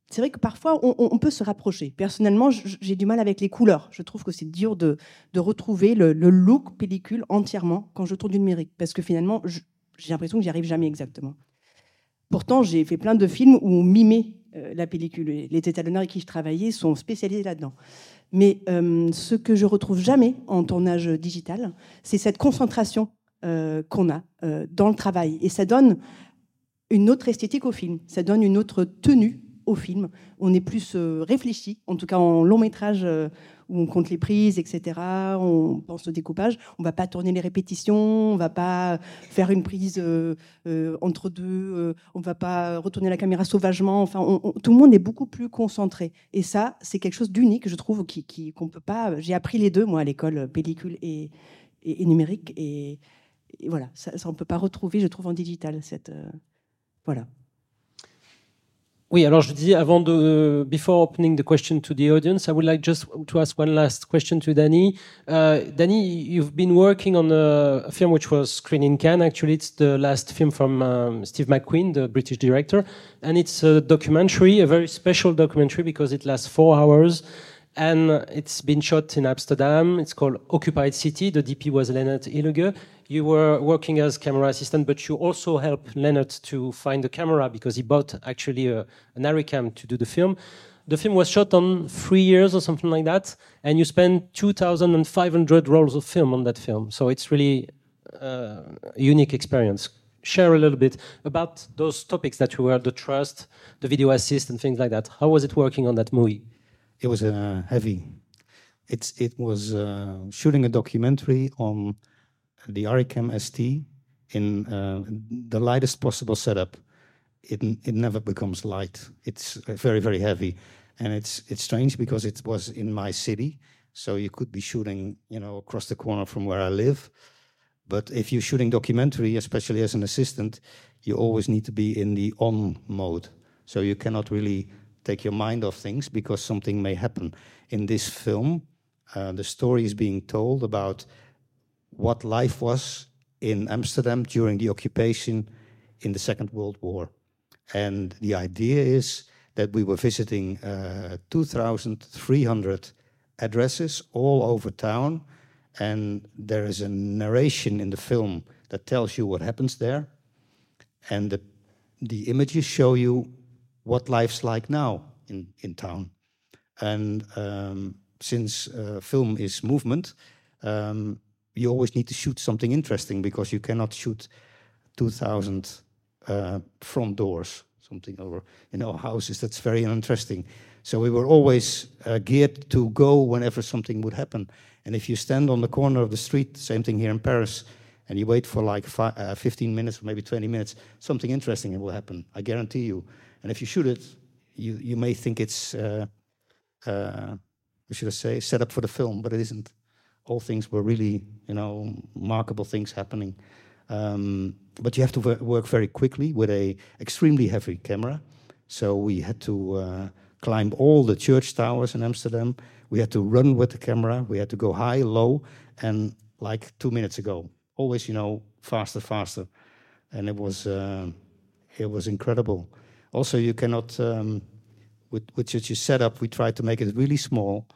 c'est vrai que parfois, on, peut se rapprocher. Personnellement, j'ai du mal avec les couleurs. Je trouve que c'est dur de, retrouver le, look pellicule entièrement quand je tourne du numérique, parce que finalement, j'ai l'impression que j'y arrive jamais exactement. Pourtant, j'ai fait plein de films où on mimait euh, la pellicule. Les étalonneurs avec qui je travaillais sont spécialisés là-dedans. Mais euh, ce que je retrouve jamais en tournage digital, c'est cette concentration euh, qu'on a dans le travail. Et ça donne une autre esthétique au film, ça donne une autre tenue au film. On est plus réfléchi, en tout cas en long métrage où on compte les prises, etc. On pense au découpage. On va pas tourner les répétitions, on va pas faire une prise euh, euh, entre deux, euh, on va pas retourner la caméra sauvagement. Enfin, tout le monde est beaucoup plus concentré. Et ça, c'est quelque chose d'unique, je trouve, qui, qu'on peut pas. J'ai appris les deux, moi, à l'école, pellicule et, et, numérique, et, voilà, ça, ça on peut pas retrouver, je trouve, en digital. Cette voilà. Oui, alors je dis avant de, before opening the question to the audience, I would like just to ask one last question to Danny. Uh, Danny, you've been working on a, film which was screened in Cannes. Actually, it's the last film from um, Steve McQueen, the British director, and it's a documentary, a very special documentary because it lasts four hours and it's been shot in Amsterdam. It's called Occupied City. The DP was Leonard Illuge. You were working as camera assistant, but you also helped Leonard to find the camera because he bought actually a, an Aricam to do the film. The film was shot on three years or something like that, and you spent 2,500 rolls of film on that film. So it's really uh, a unique experience. Share a little bit about those topics that you were the trust, the video assist, and things like that. How was it working on that movie? It was uh, heavy. It's it was uh, shooting a documentary on the Aricam ST in uh, the lightest possible setup. It it never becomes light. It's very very heavy, and it's it's strange because it was in my city, so you could be shooting you know across the corner from where I live. But if you're shooting documentary, especially as an assistant, you always need to be in the on mode. So you cannot really take your mind off things because something may happen. In this film, uh, the story is being told about what life was in Amsterdam during the occupation in the Second World War. And the idea is that we were visiting uh, 2,300 addresses all over town, and there is a narration in the film that tells you what happens there. And the, the images show you what life's like now in, in town. And um, since uh, film is movement, um, you always need to shoot something interesting because you cannot shoot 2,000 uh, front doors, something over you know houses. That's very uninteresting. So we were always uh, geared to go whenever something would happen. And if you stand on the corner of the street, same thing here in Paris, and you wait for like five, uh, 15 minutes or maybe 20 minutes, something interesting will happen. I guarantee you. And if you shoot it, you, you may think it's, uh, uh, what should I say, set up for the film, but it isn't. All things were really, you know, remarkable things happening. Um, but you have to work very quickly with a extremely heavy camera. So we had to uh, climb all the church towers in Amsterdam. We had to run with the camera. We had to go high, low, and like two minutes ago, always, you know, faster, faster, and it was uh, it was incredible. Also, you cannot um, with with your setup. We tried to make it really small,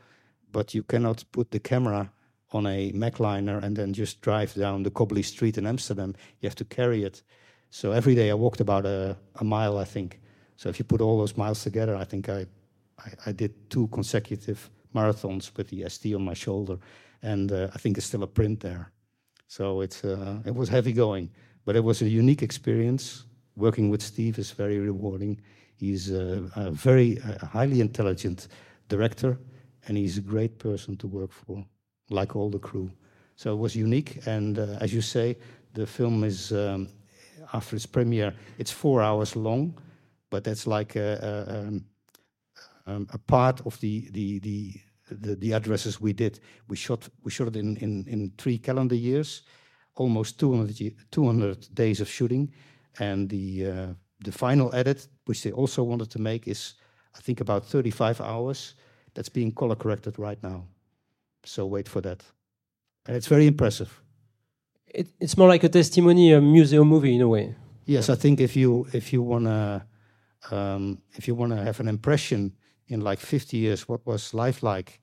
but you cannot put the camera on a Macliner and then just drive down the cobbly street in Amsterdam. You have to carry it. So every day I walked about a, a mile, I think. So if you put all those miles together, I think I, I, I did two consecutive marathons with the ST on my shoulder, and uh, I think it's still a print there. So it's uh, it was heavy going, but it was a unique experience. Working with Steve is very rewarding. He's a, a very uh, highly intelligent director, and he's a great person to work for like all the crew. So it was unique, and uh, as you say, the film is um, after its premiere, it's four hours long, but that's like a, a, um, um, a part of the, the the, the the addresses we did. We shot we shot it in in, in three calendar years, almost 200, 200 days of shooting, and the uh, the final edit, which they also wanted to make, is I think about 35 hours. That's being color corrected right now. So wait for that. And it's very impressive. It, it's more like a testimony, a museum movie in a way. Yes, I think if you if you wanna um, if you wanna have an impression in like 50 years what was life like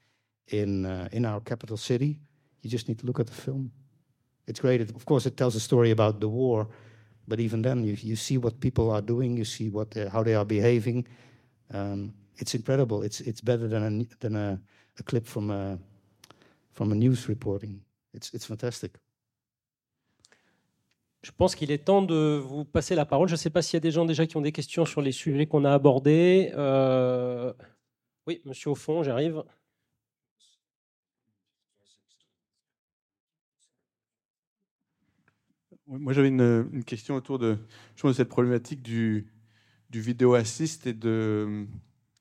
in uh, in our capital city, you just need to look at the film. It's great. It, of course, it tells a story about the war, but even then, you you see what people are doing, you see what how they are behaving. Um, it's incredible. It's it's better than a than a, a clip from a from a news reporting. It's, it's fantastic. Je pense qu'il est temps de vous passer la parole. Je ne sais pas s'il y a des gens déjà qui ont des questions sur les sujets qu'on a abordés. Euh... Oui, monsieur au fond, j'arrive. Moi, j'avais une, une, question autour de, de cette problématique du, du vidéo assist et de,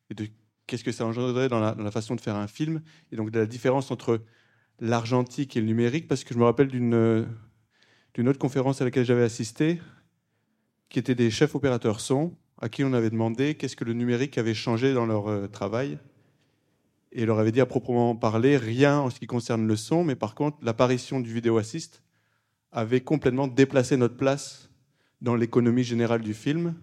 et de qu'est-ce que ça engendrerait dans la, dans la, façon de faire un film, et donc de la différence entre l'argentique et le numérique, parce que je me rappelle d'une d'une autre conférence à laquelle j'avais assisté, qui étaient des chefs opérateurs son, à qui on avait demandé qu'est-ce que le numérique avait changé dans leur euh, travail. Et leur avait dit à proprement parler rien en ce qui concerne le son, mais par contre, l'apparition du vidéo assist avait complètement déplacé notre place dans l'économie générale du film,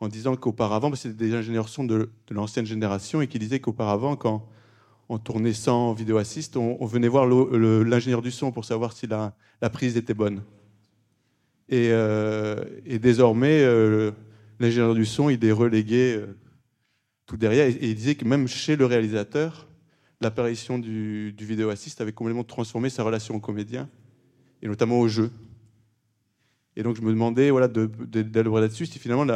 en disant qu'auparavant, c'était des ingénieurs son de, de l'ancienne génération, et qui disaient qu'auparavant, quand on tournait sans vidéo assist, on, venait voir l'ingénieur du son pour savoir si la, prise était bonne. Et, euh, désormais, euh, l'ingénieur du son, il est relégué euh, tout derrière. Et, il disait que même chez le réalisateur, l'apparition du, vidéo assist avait complètement transformé sa relation au comédien, et notamment au jeu. Et donc je me demandais voilà, d'élaborer là-dessus si finalement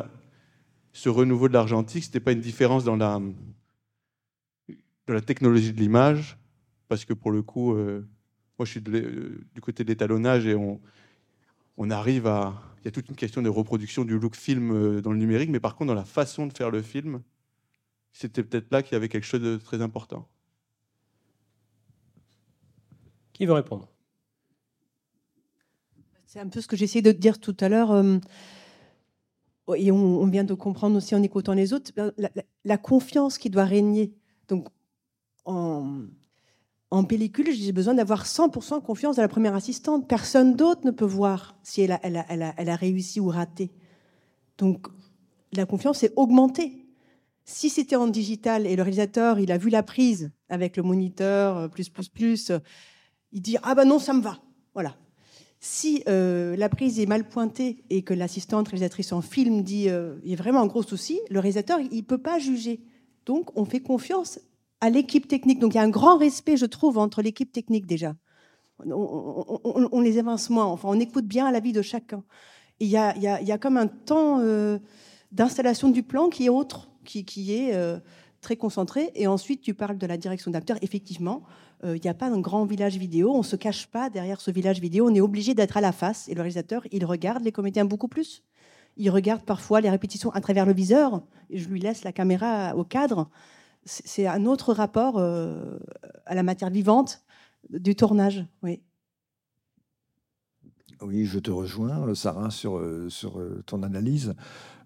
ce renouveau de l'argentique, ce n'était pas une différence dans la de la technologie de l'image, parce que pour le coup, euh, moi je suis euh, du côté de l'étalonnage et on, on arrive à... Il y a toute une question de reproduction du look film euh, dans le numérique, mais par contre dans la façon de faire le film, c'était peut-être là qu'il y avait quelque chose de très important. Qui veut répondre? C'est un peu ce que j'essayais de dire tout à l'heure. et on, vient de comprendre aussi en écoutant les autres, la, la confiance qui doit régner. Donc, en, pellicule, j'ai besoin d'avoir 100% confiance dans la première assistante. Personne d'autre ne peut voir si elle a, réussi ou raté. Donc, la confiance est augmentée. Si c'était en digital et le réalisateur, il a vu la prise avec le moniteur, euh, plus, plus, plus, euh, il dit Ah ben non, ça me va. Voilà. Si euh, la prise est mal pointée et que l'assistante réalisatrice en film dit il y a vraiment un gros souci, le réalisateur, il ne peut pas juger. Donc, on fait confiance à l'équipe technique. Donc il y a un grand respect, je trouve, entre l'équipe technique déjà. On, les évince moins, enfin on écoute bien la vie de chacun. il y a, comme un temps euh, d'installation du plan qui est autre, qui, est euh, très concentré. Et ensuite, tu parles de la direction d'acteur. Effectivement, euh, il n'y a pas un grand village vidéo. On ne se cache pas derrière ce village vidéo. On est obligé d'être à la face. Et le réalisateur, il regarde les comédiens beaucoup plus. Il regarde parfois les répétitions à travers le viseur. Je lui laisse la caméra au cadre c'est un autre rapport euh, à la matière vivante du tournage, oui. Oui, je te rejoins, Sarah, sur, sur ton analyse.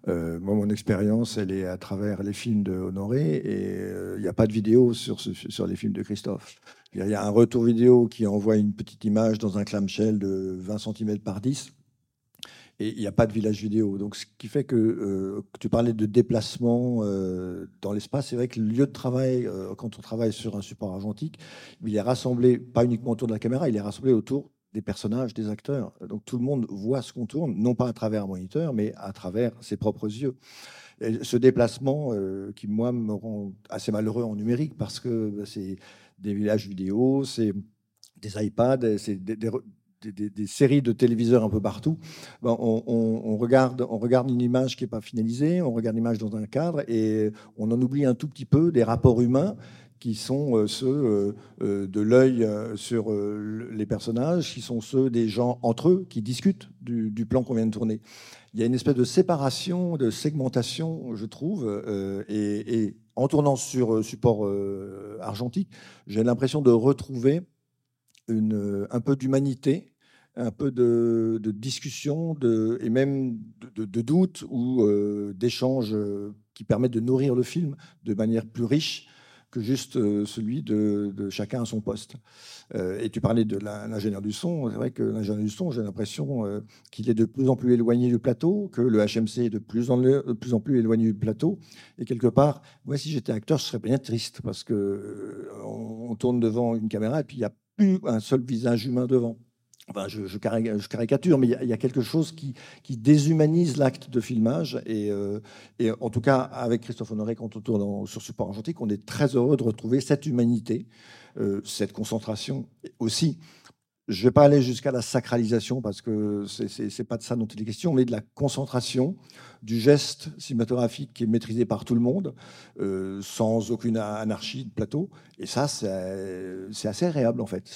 moi, mon expérience, elle est à travers les films de Honoré et il n'y a pas de vidéo sur, sur les films de Christophe. Il y a un retour vidéo qui envoie une petite image dans un clamshell de 20 cm par 10 et il n'y a pas de village vidéo. Donc, ce qui fait que, euh, tu parlais de déplacement euh, dans l'espace. C'est vrai que le lieu de travail, euh, quand on travaille sur un support argentique, il est rassemblé pas uniquement autour de la caméra, il est rassemblé autour des personnages, des acteurs. Donc tout le monde voit ce qu'on tourne, non pas à travers un moniteur, mais à travers ses propres yeux. ce déplacement qui, moi, me rend assez malheureux en numérique parce que bah, c'est des villages vidéo, c'est des iPads, c'est des, des, séries de téléviseurs un peu partout, ben, on, regarde, on regarde une image qui n'est pas finalisée, on regarde l'image dans un cadre et on en oublie un tout petit peu des rapports humains qui sont euh, ceux euh, euh, de l'œil sur les personnages, qui sont ceux des gens entre eux qui discutent du, plan qu'on vient de tourner. Il y a une espèce de séparation, de segmentation, je trouve, et, en tournant sur support argentique, j'ai l'impression de retrouver un peu d'humanité un peu de, discussion de, et même de, de doute ou euh, d'échanges euh, qui permettent de nourrir le film de manière plus riche que juste euh, celui de, chacun à son poste. et tu parlais de l'ingénieur du son. C'est vrai que l'ingénieur du son, j'ai l'impression qu'il est de plus en plus éloigné du plateau, que le HMC est de plus en, plus, en plus éloigné du plateau. Et quelque part, moi, si j'étais acteur, je serais bien triste parce que on tourne devant une caméra et puis il n'y a plus un seul visage humain devant je, caricature, mais il y, a quelque chose qui, déshumanise l'acte de filmage. Euh, et, en tout cas, avec Christophe Honoré, quand on tourne sur support argentique, on est très heureux de retrouver cette humanité, euh, cette concentration aussi je ne vais pas aller jusqu'à la sacralisation parce que ce n'est pas de ça dont il est question, mais de la concentration du geste cinématographique qui est maîtrisé par tout le monde, euh, sans aucune anarchie de plateau. Et ça, c'est assez agréable en fait.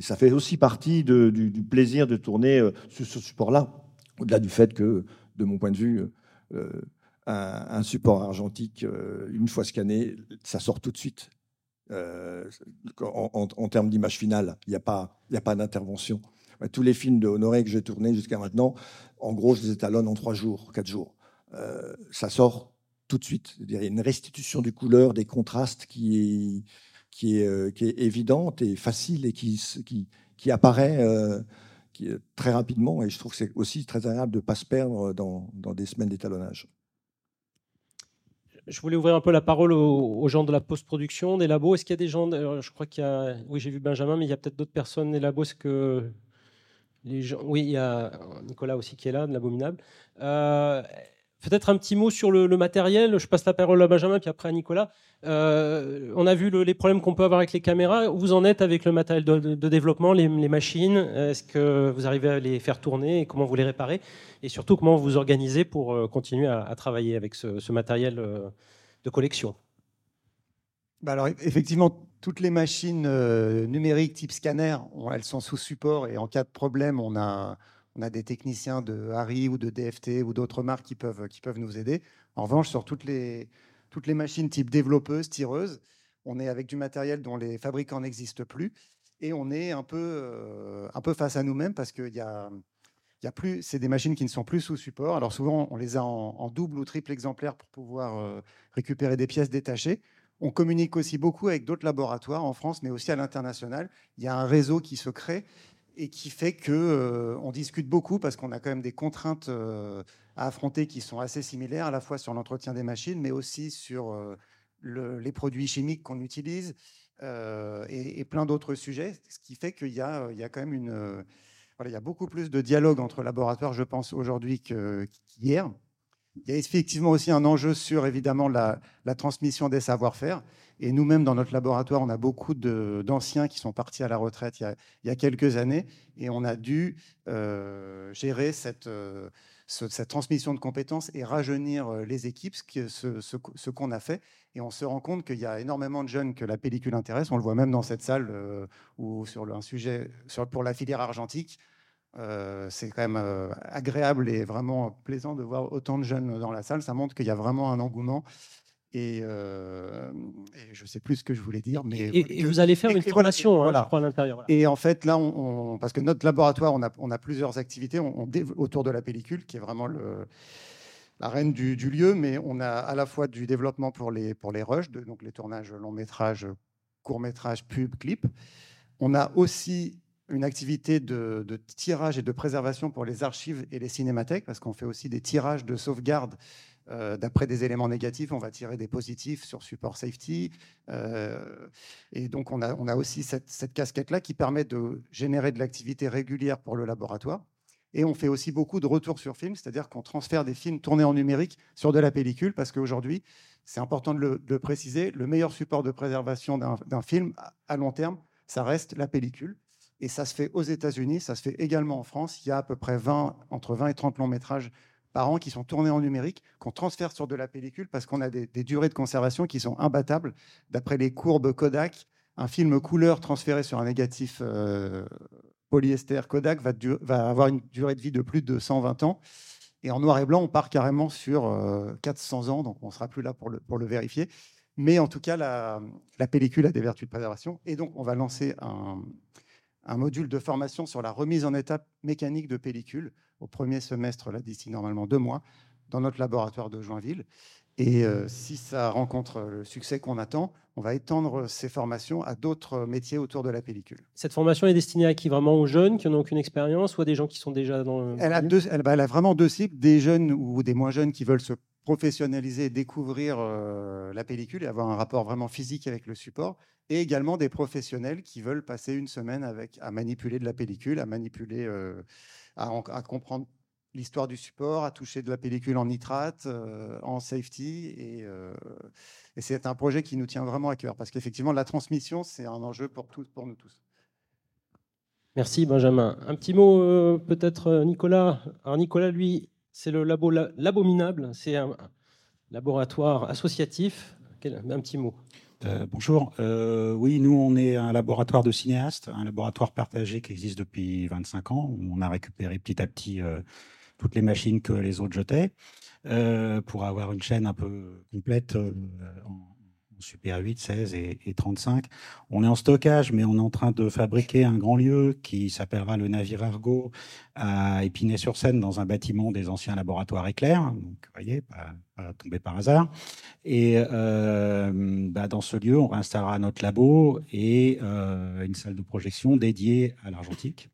Ça fait aussi partie du, plaisir de tourner euh, sur ce support-là, au-delà du fait que, de mon point de vue, euh, un, un, support argentique, une fois scanné, ça sort tout de suite. Euh, en, termes d'image finale. Il n'y a pas, pas d'intervention. Tous les films de Honoré que j'ai tournés jusqu'à maintenant, en gros, je les étalonne en trois jours, quatre jours. Euh, ça sort tout de suite. Il y a une restitution du couleur, des contrastes qui est, euh, qui est évidente et facile et qui, apparaît très rapidement. Et je trouve que c'est aussi très agréable de ne pas se perdre dans des semaines d'étalonnage je voulais ouvrir un peu la parole aux, gens de la post-production, des labos. Est-ce qu'il y a des gens, je crois qu'il y a, oui, j'ai vu Benjamin, mais il y a peut-être d'autres personnes des labos. Est-ce que les gens, oui, il y a Nicolas aussi qui est là, de l'abominable. Euh, Peut-être un petit mot sur le, matériel. Je passe la parole à Benjamin, puis après à Nicolas. Euh, on a vu les problèmes qu'on peut avoir avec les caméras. Où vous en êtes avec le matériel de, développement, les, machines? Est-ce que vous arrivez à les faire tourner? Et comment vous les réparez? Et surtout, comment vous organisez pour euh, continuer à, travailler avec ce, matériel euh, de collection? Bah alors effectivement, toutes les machines numériques type scanner, elles sont sous support et en cas de problème, on a on a des techniciens de Harry ou de DFT ou d'autres marques qui peuvent, qui peuvent nous aider. En revanche, sur toutes les, toutes les machines type développeuse, tireuse, on est avec du matériel dont les fabricants n'existent plus et on est un peu, euh, un peu face à nous-mêmes parce qu'il y a, y a c'est des machines qui ne sont plus sous support. Alors souvent, on les a en, double ou triple exemplaire pour pouvoir euh, récupérer des pièces détachées. On communique aussi beaucoup avec d'autres laboratoires en France, mais aussi à l'international. Il y a un réseau qui se crée et qui fait que euh, on discute beaucoup parce qu'on a quand même des contraintes euh, à affronter qui sont assez similaires, à la fois sur l'entretien des machines, mais aussi sur euh, les produits chimiques qu'on utilise et, plein d'autres sujets. Ce qui fait qu'il y, y, a quand même une, voilà, il y a beaucoup plus de dialogue entre laboratoires, je pense, aujourd'hui qu'hier. Il y a effectivement aussi un enjeu sur évidemment la transmission des savoir-faire. Et nous-mêmes, dans notre laboratoire, on a beaucoup d'anciens qui sont partis à la retraite il y a, quelques années, et on a dû euh, gérer cette, euh, cette, transmission de compétences et rajeunir euh, les équipes, ce, qu'on a fait. Et on se rend compte qu'il y a énormément de jeunes que la pellicule intéresse. On le voit même dans cette salle ou sur un sujet pour la filière argentique. c'est quand même agréable et vraiment plaisant de voir autant de jeunes dans la salle. Ça montre qu'il y a vraiment un engouement. Et, je sais plus ce que je voulais dire, mais et, vous allez faire une formation, hein, à l'intérieur. Et en fait, là, on, parce que notre laboratoire, on a, on a plusieurs activités on, autour de la pellicule, qui est vraiment le, la reine du, lieu, mais on a à la fois du développement pour les, pour les rushs, donc les tournages long métrage, court métrage, pub, clip. On a aussi une activité de, de, tirage et de préservation pour les archives et les cinémathèques, parce qu'on fait aussi des tirages de sauvegarde euh, d'après des éléments négatifs, on va tirer des positifs sur support safety. Euh, et donc, on a, on a aussi cette, casquette-là qui permet de générer de l'activité régulière pour le laboratoire. Et on fait aussi beaucoup de retours sur film, c'est-à-dire qu'on transfère des films tournés en numérique sur de la pellicule, parce qu'aujourd'hui, c'est important de le, de préciser, le meilleur support de préservation d'un film à long terme, ça reste la pellicule. Et ça se fait aux États-Unis, ça se fait également en France. Il y a à peu près 20, entre 20 et 30 longs métrages par an qui sont tournés en numérique, qu'on transfère sur de la pellicule parce qu'on a des, durées de conservation qui sont imbattables. D'après les courbes Kodak, un film couleur transféré sur un négatif euh, polyester Kodak va, avoir une durée de vie de plus de 120 ans. Et en noir et blanc, on part carrément sur 400 euh, ans, donc on ne sera plus là pour le, pour le vérifier. Mais en tout cas, la, pellicule a des vertus de préservation. Et donc, on va lancer un, module de formation sur la remise en étape mécanique de pellicule au premier semestre, là, d'ici normalement deux mois, dans notre laboratoire de Joinville. Et euh, si ça rencontre le succès qu'on attend, on va étendre ces formations à d'autres métiers autour de la pellicule. Cette formation est destinée à qui Vraiment aux jeunes qui n'ont aucune expérience ou à des gens qui sont déjà dans le... Elle a, deux, elle, bah, elle a vraiment deux cibles, des jeunes ou des moins jeunes qui veulent se professionnaliser et découvrir euh, la pellicule et avoir un rapport vraiment physique avec le support, et également des professionnels qui veulent passer une semaine avec, à manipuler de la pellicule, à manipuler, euh, à, comprendre l'histoire du support, à toucher de la pellicule en nitrate, euh, en safety. Et, euh, et c'est un projet qui nous tient vraiment à cœur parce qu'effectivement, la transmission, c'est un enjeu pour, tous, pour nous tous. Merci Benjamin. Un petit mot peut-être Nicolas. Alors Nicolas, lui, c'est le labo Labominable, c'est un laboratoire associatif. Un petit mot. Euh, bonjour. Euh, oui, nous, on est un laboratoire de cinéastes, un laboratoire partagé qui existe depuis 25 ans. On a récupéré petit à petit euh, toutes les machines que les autres jetaient pour avoir une chaîne un peu complète Super 8, 16 et, 35. On est en stockage, mais on est en train de fabriquer un grand lieu qui s'appellera le Navire Argo à Épinay-sur-Seine, dans un bâtiment des anciens laboratoires éclairs. Donc, vous voyez, pas, tombé par hasard. Et euh, bah, dans ce lieu, on réinstallera notre labo et euh, une salle de projection dédiée à l'argentique.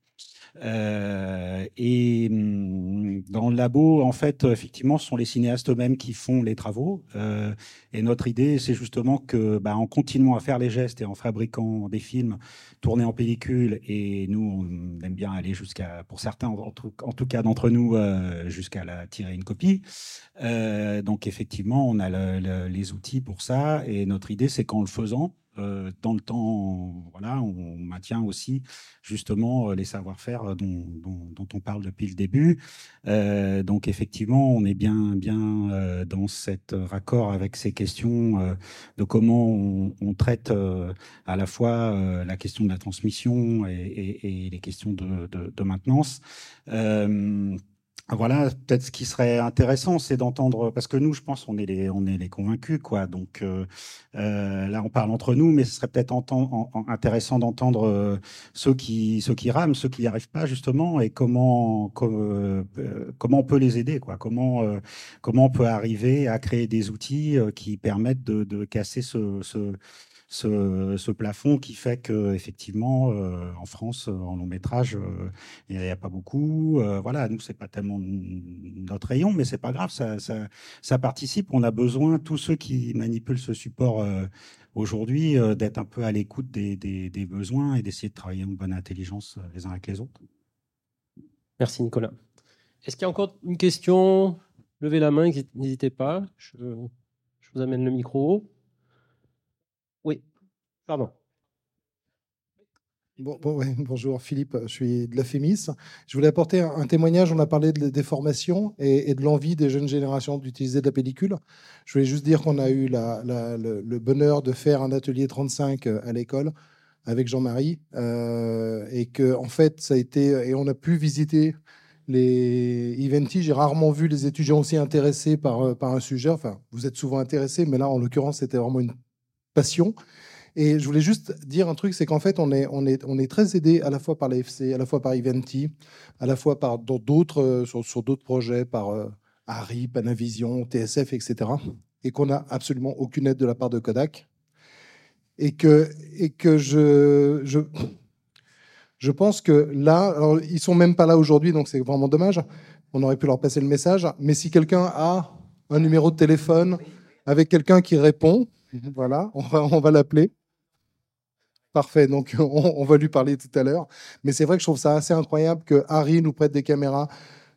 Euh, et hum, dans le labo, en fait, effectivement, ce sont les cinéastes eux-mêmes qui font les travaux. Euh, et notre idée, c'est justement que, bah, en continuant à faire les gestes et en fabriquant des films tournés en pellicule, et nous, on aime bien aller jusqu'à, pour certains, en tout, cas d'entre nous, euh, jusqu'à la tirer une copie. donc, effectivement, on a les outils pour ça. Et notre idée, c'est qu'en le faisant, euh, dans le temps, voilà, on maintient aussi justement euh, les savoir-faire euh, dont, on parle depuis le début. donc effectivement, on est bien, bien dans cet raccord avec ces questions de comment on, traite à la fois la question de la transmission et, les questions de, de, de maintenance. Voilà, peut-être ce qui serait intéressant, c'est d'entendre, parce que nous, je pense, on est les, on est les convaincus, quoi. Donc euh, euh, là, on parle entre nous, mais ce serait peut-être intéressant d'entendre euh, ceux qui, ceux qui rament, ceux qui n'y arrivent pas justement, et comment, comment on peut les aider, quoi. Comment, comment on peut arriver à créer des outils qui permettent de, de casser ce, ce ce, plafond qui fait que effectivement euh, en France en long métrage euh, il n'y a, pas beaucoup. Euh, voilà nous c'est pas tellement notre rayon mais c'est pas grave ça, participe. On a besoin tous ceux qui manipulent ce support aujourd'hui d'être un peu à l'écoute des, besoins et d'essayer de travailler en bonne intelligence les uns avec les autres. Merci Nicolas. Est-ce qu'il y a encore une question? Levez la main n'hésitez pas. Je, vous amène le micro pardon. Bon, bonjour Philippe, je suis de la FEMIS. Je voulais apporter un, témoignage. On a parlé des formations et, de l'envie des jeunes générations d'utiliser de la pellicule. Je voulais juste dire qu'on a eu le, bonheur de faire un atelier 35 euh, à l'école avec Jean-Marie euh, et que fait ça a été et on a pu visiter les Eventi. J'ai rarement vu les étudiants aussi intéressés par, euh, par un sujet. Enfin, vous êtes souvent intéressés, mais là en l'occurrence c'était vraiment une passion. Et je voulais juste dire un truc, c'est qu'en fait, on est, on, est, on est très aidé à la fois par l'AFC, à la fois par Eventi, à la fois par d'autres, euh, sur, sur d'autres projets, par euh, Harry, Panavision, TSF, etc. Et qu'on n'a absolument aucune aide de la part de Kodak. Et que, et que je, je, je pense que là, alors, ils sont même pas là aujourd'hui, donc c'est vraiment dommage. On aurait pu leur passer le message. Mais si quelqu'un a un numéro de téléphone avec quelqu'un qui répond, voilà, on va, on va l'appeler. Parfait, donc on, va lui parler tout à l'heure. Mais c'est vrai que je trouve ça assez incroyable que Harry nous prête des caméras,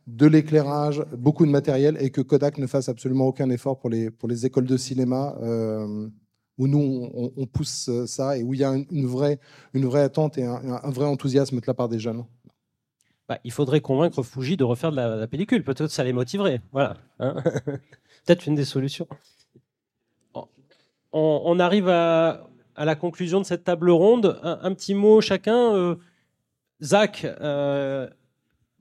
de l'éclairage, beaucoup de matériel, et que Kodak ne fasse absolument aucun effort pour les, pour les écoles de cinéma, euh, où nous, on, pousse ça, et où il y a une, vraie, une vraie attente et un, vrai enthousiasme de la part des jeunes. Bah, il faudrait convaincre Fuji de refaire de la, pellicule. Peut-être ça les motiverait. Voilà. Hein. Peut-être une des solutions. on arrive à, à la conclusion de cette table ronde. Un, petit mot chacun. Euh, Zach, euh,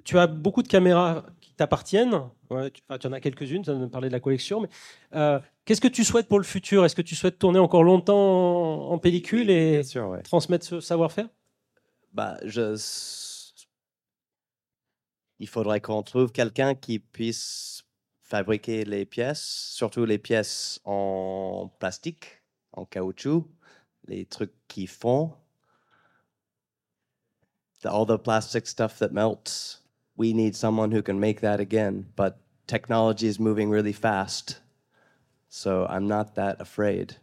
tu as beaucoup de caméras qui t'appartiennent. tu, en as quelques-unes, tu as parlé de la collection. Mais euh, qu'est-ce que tu souhaites pour le futur? Est-ce que tu souhaites tourner encore longtemps en, pellicule et transmettre ce savoir-faire? Bah, je... Il faudrait qu'on trouve quelqu'un qui puisse fabriquer les pièces, surtout les pièces en plastique, en caoutchouc, les trucs qui font, the, all the plastic stuff that melts. We need someone who can make that again. But technology is moving really fast, so I'm not that afraid.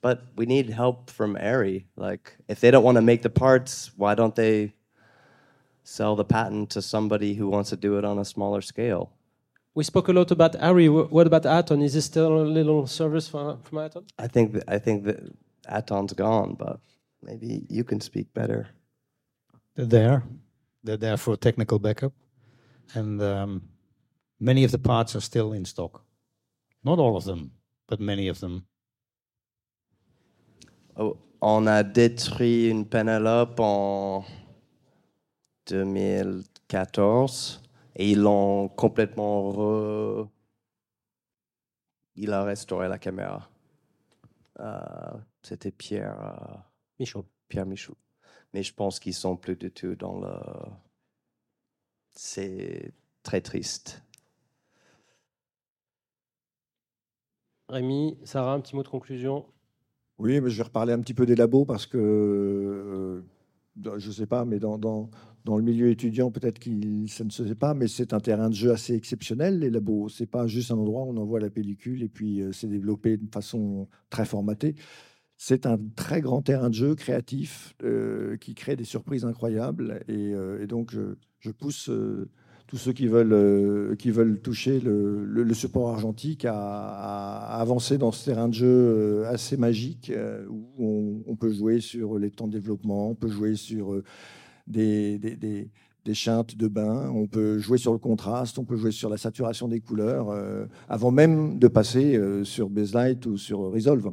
But we need help from ARRI. Like, if they don't want to make the parts, why don't they sell the patent to somebody who wants to do it on a smaller scale? We spoke a lot about ARRI. What about Aton? Is this still a little service from, from Aton? I think I think that Aton's gone, but maybe you can speak better. They're there. They're there for technical backup. And um, many of the parts are still in stock. Not all of them, but many of them. Oh, on a détruit une Penelope en 2014 et ils l'ont complètement re... Il a restauré la caméra. Euh, c'était Pierre euh, Michaud. Pierre Michaud. Mais je pense qu'ils sont plus du tout dans le. C'est très triste. Rémi, Sarah, un petit mot de conclusion. Oui, mais je vais reparler un petit peu des labos parce que euh, je ne sais pas, mais dans, dans, dans, le milieu étudiant, peut-être que ça ne se sait pas, mais c'est un terrain de jeu assez exceptionnel, les labos. Ce n'est pas juste un endroit où on envoie la pellicule et puis c'est développé de façon très formatée. C'est un très grand terrain de jeu créatif euh, qui crée des surprises incroyables. Et, euh, donc, je, pousse euh, tous ceux qui veulent, toucher le, support argentique à, avancer dans ce terrain de jeu assez magique où on, peut jouer sur les temps de développement, on peut jouer sur des chintes de bain, on peut jouer sur le contraste, on peut jouer sur la saturation des couleurs, avant même de passer sur Baselight ou sur Resolve.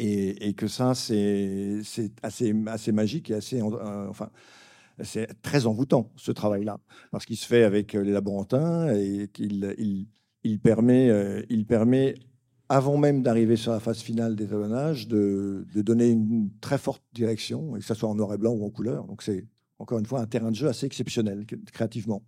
Et, que ça, c'est assez, magique et assez, euh, enfin, c'est très envoûtant ce travail-là, parce qu'il se fait avec euh, les laborantins et qu'il il, il permet, euh, il permet, avant même d'arriver sur la phase finale des étalonnages, de, de, donner une très forte direction, et que ce soit en noir et blanc ou en couleur. Donc c'est encore une fois un terrain de jeu assez exceptionnel créativement.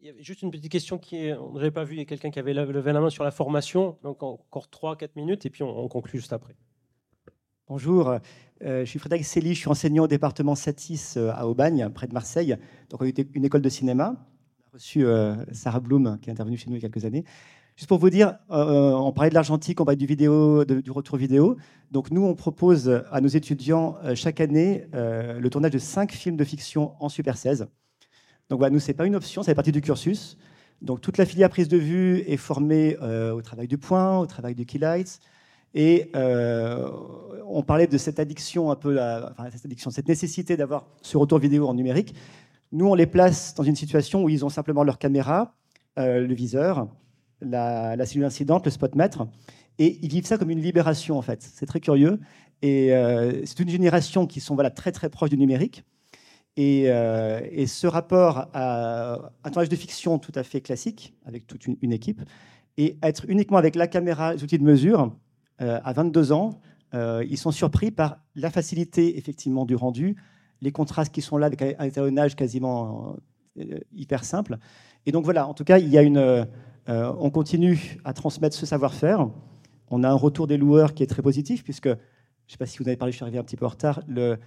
Il y avait juste une petite question qui on n'avait pas vu. Il y a quelqu'un qui avait levé la main sur la formation. Donc encore 3-4 minutes et puis on, conclut juste après. Bonjour, euh, je suis Frédéric Cély, je suis enseignant au département 7-6 euh, à Aubagne, près de Marseille. Donc on a une école de cinéma. On a reçu euh, Sarah Bloom qui est intervenue chez nous il y a quelques années. Juste pour vous dire, on parlait de l'argentique, on parlait du, vidéo, du retour vidéo. Donc nous, on propose à nos étudiants chaque année le tournage de 5 films de fiction en Super 16. Donc voilà, nous, ce n'est pas une option, ça fait partie du cursus. Donc toute la filière prise de vue est formée euh, au travail du point, au travail du key lights. Et euh, on parlait de cette addiction, un peu, cette addiction, cette nécessité d'avoir ce retour vidéo en numérique. Nous, on les place dans une situation où ils ont simplement leur caméra, euh, le viseur, la, la, cellule incidente, le spotmètre, et ils vivent ça comme une libération en fait. C'est très curieux. Et c'est une génération qui sont voilà, très très proches du numérique. Euh, et, ce rapport à un tournage de fiction tout à fait classique, avec toute une, équipe, Et être uniquement avec la caméra, les outils de mesure, euh, à 22 ans, euh, ils sont surpris par la facilité effectivement du rendu, les contrastes qui sont là avec un étalonnage quasiment hyper simple. Et donc voilà, en tout cas, il y a une, on continue à transmettre ce savoir-faire. On a un retour des loueurs qui est très positif, puisque, je ne sais pas si vous avez parlé, je suis arrivé un petit peu en retard, le,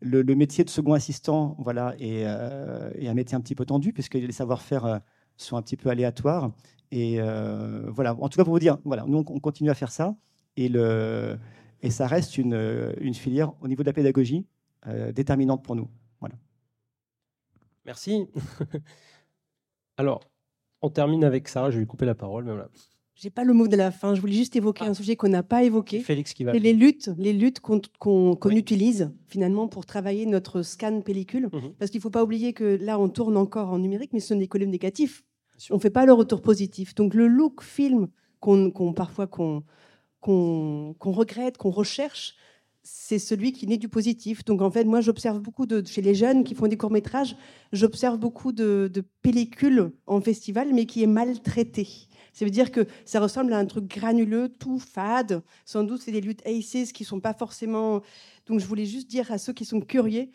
le, métier de second assistant voilà, est, est, un métier un petit peu tendu, puisque les savoir-faire sont un petit peu aléatoires. Et voilà, en tout cas, pour vous dire, voilà, nous, on continue à faire ça. Et, ça reste une, filière au niveau de la pédagogie euh, déterminante pour nous. Voilà. Merci. Alors, on termine avec Sarah. Je vais lui couper la parole. Mais voilà. J'ai pas le mot de la fin. Je voulais juste évoquer ah. un sujet qu'on n'a pas évoqué. Félix qui va. les luttes, les luttes qu'on utilise finalement pour travailler notre scan pellicule. Mhm. Parce qu'il faut pas oublier que là, on tourne encore en numérique, mais ce sont des colonnes négatives. On fait pas le retour positif. Donc le look film qu'on parfois qu'on qu'on regrette, qu'on recherche, c'est celui qui naît du positif. Donc en fait, moi, j'observe beaucoup de chez les jeunes qui font des courts métrages, j'observe beaucoup de, pellicules en festival, mais qui est maltraité. Ça veut dire que ça ressemble à un truc granuleux, tout fade. Sans doute, c'est des luttes ACES qui sont pas forcément. Donc je voulais juste dire à ceux qui sont curieux,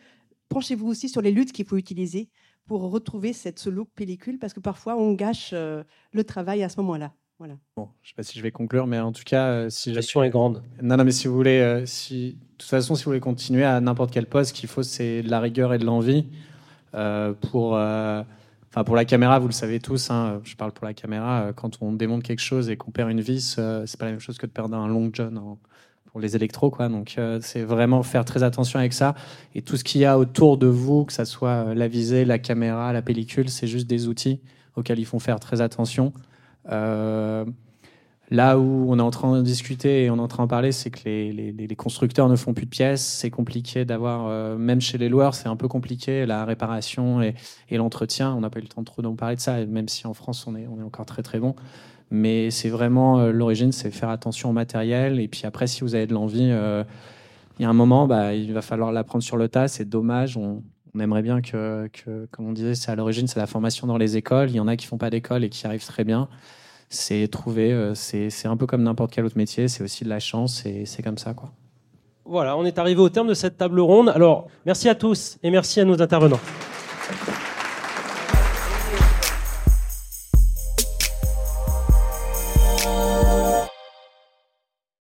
penchez-vous aussi sur les luttes qu'il faut utiliser pour retrouver cette, ce look pellicule, parce que parfois on gâche euh, le travail à ce moment-là. Voilà. Bon, je ne sais pas si je vais conclure, mais en tout cas, euh, si la question est grande. Non, non, mais si vous voulez, euh, si de toute façon, si vous voulez continuer à n'importe quel poste, ce qu'il faut, c'est de la rigueur et de l'envie euh, pour. Enfin, pour la caméra, vous le savez tous, hein, je parle pour la caméra, quand on démonte quelque chose et qu'on perd une vis, c'est pas la même chose que de perdre un long john pour les électros. Quoi. Donc, c'est vraiment faire très attention avec ça. Et tout ce qu'il y a autour de vous, que ce soit la visée, la caméra, la pellicule, c'est juste des outils auxquels il faut faire très attention. Euh, là où on est en train de discuter et on est en train de parler, c'est que les, constructeurs ne font plus de pièces. C'est compliqué d'avoir, euh, même chez les loueurs, c'est un peu compliqué la réparation et, l'entretien. On n'a pas eu le temps trop d'en parler de ça, même si en France on est, encore très très bon. Mais c'est vraiment euh, l'origine, c'est faire attention au matériel. Et puis après, si vous avez de l'envie, il y a un moment, bah, il va falloir l'apprendre sur le tas. C'est dommage. On, on aimerait bien que, comme on disait, c'est à l'origine, c'est la formation dans les écoles. Il y en a qui font pas d'école et qui arrivent très bien. C'est trouver, euh, c'est un peu comme n'importe quel autre métier, c'est aussi de la chance et c'est comme ça, quoi. Voilà, on est arrivé au terme de cette table ronde. Alors, merci à tous et merci à nos intervenants.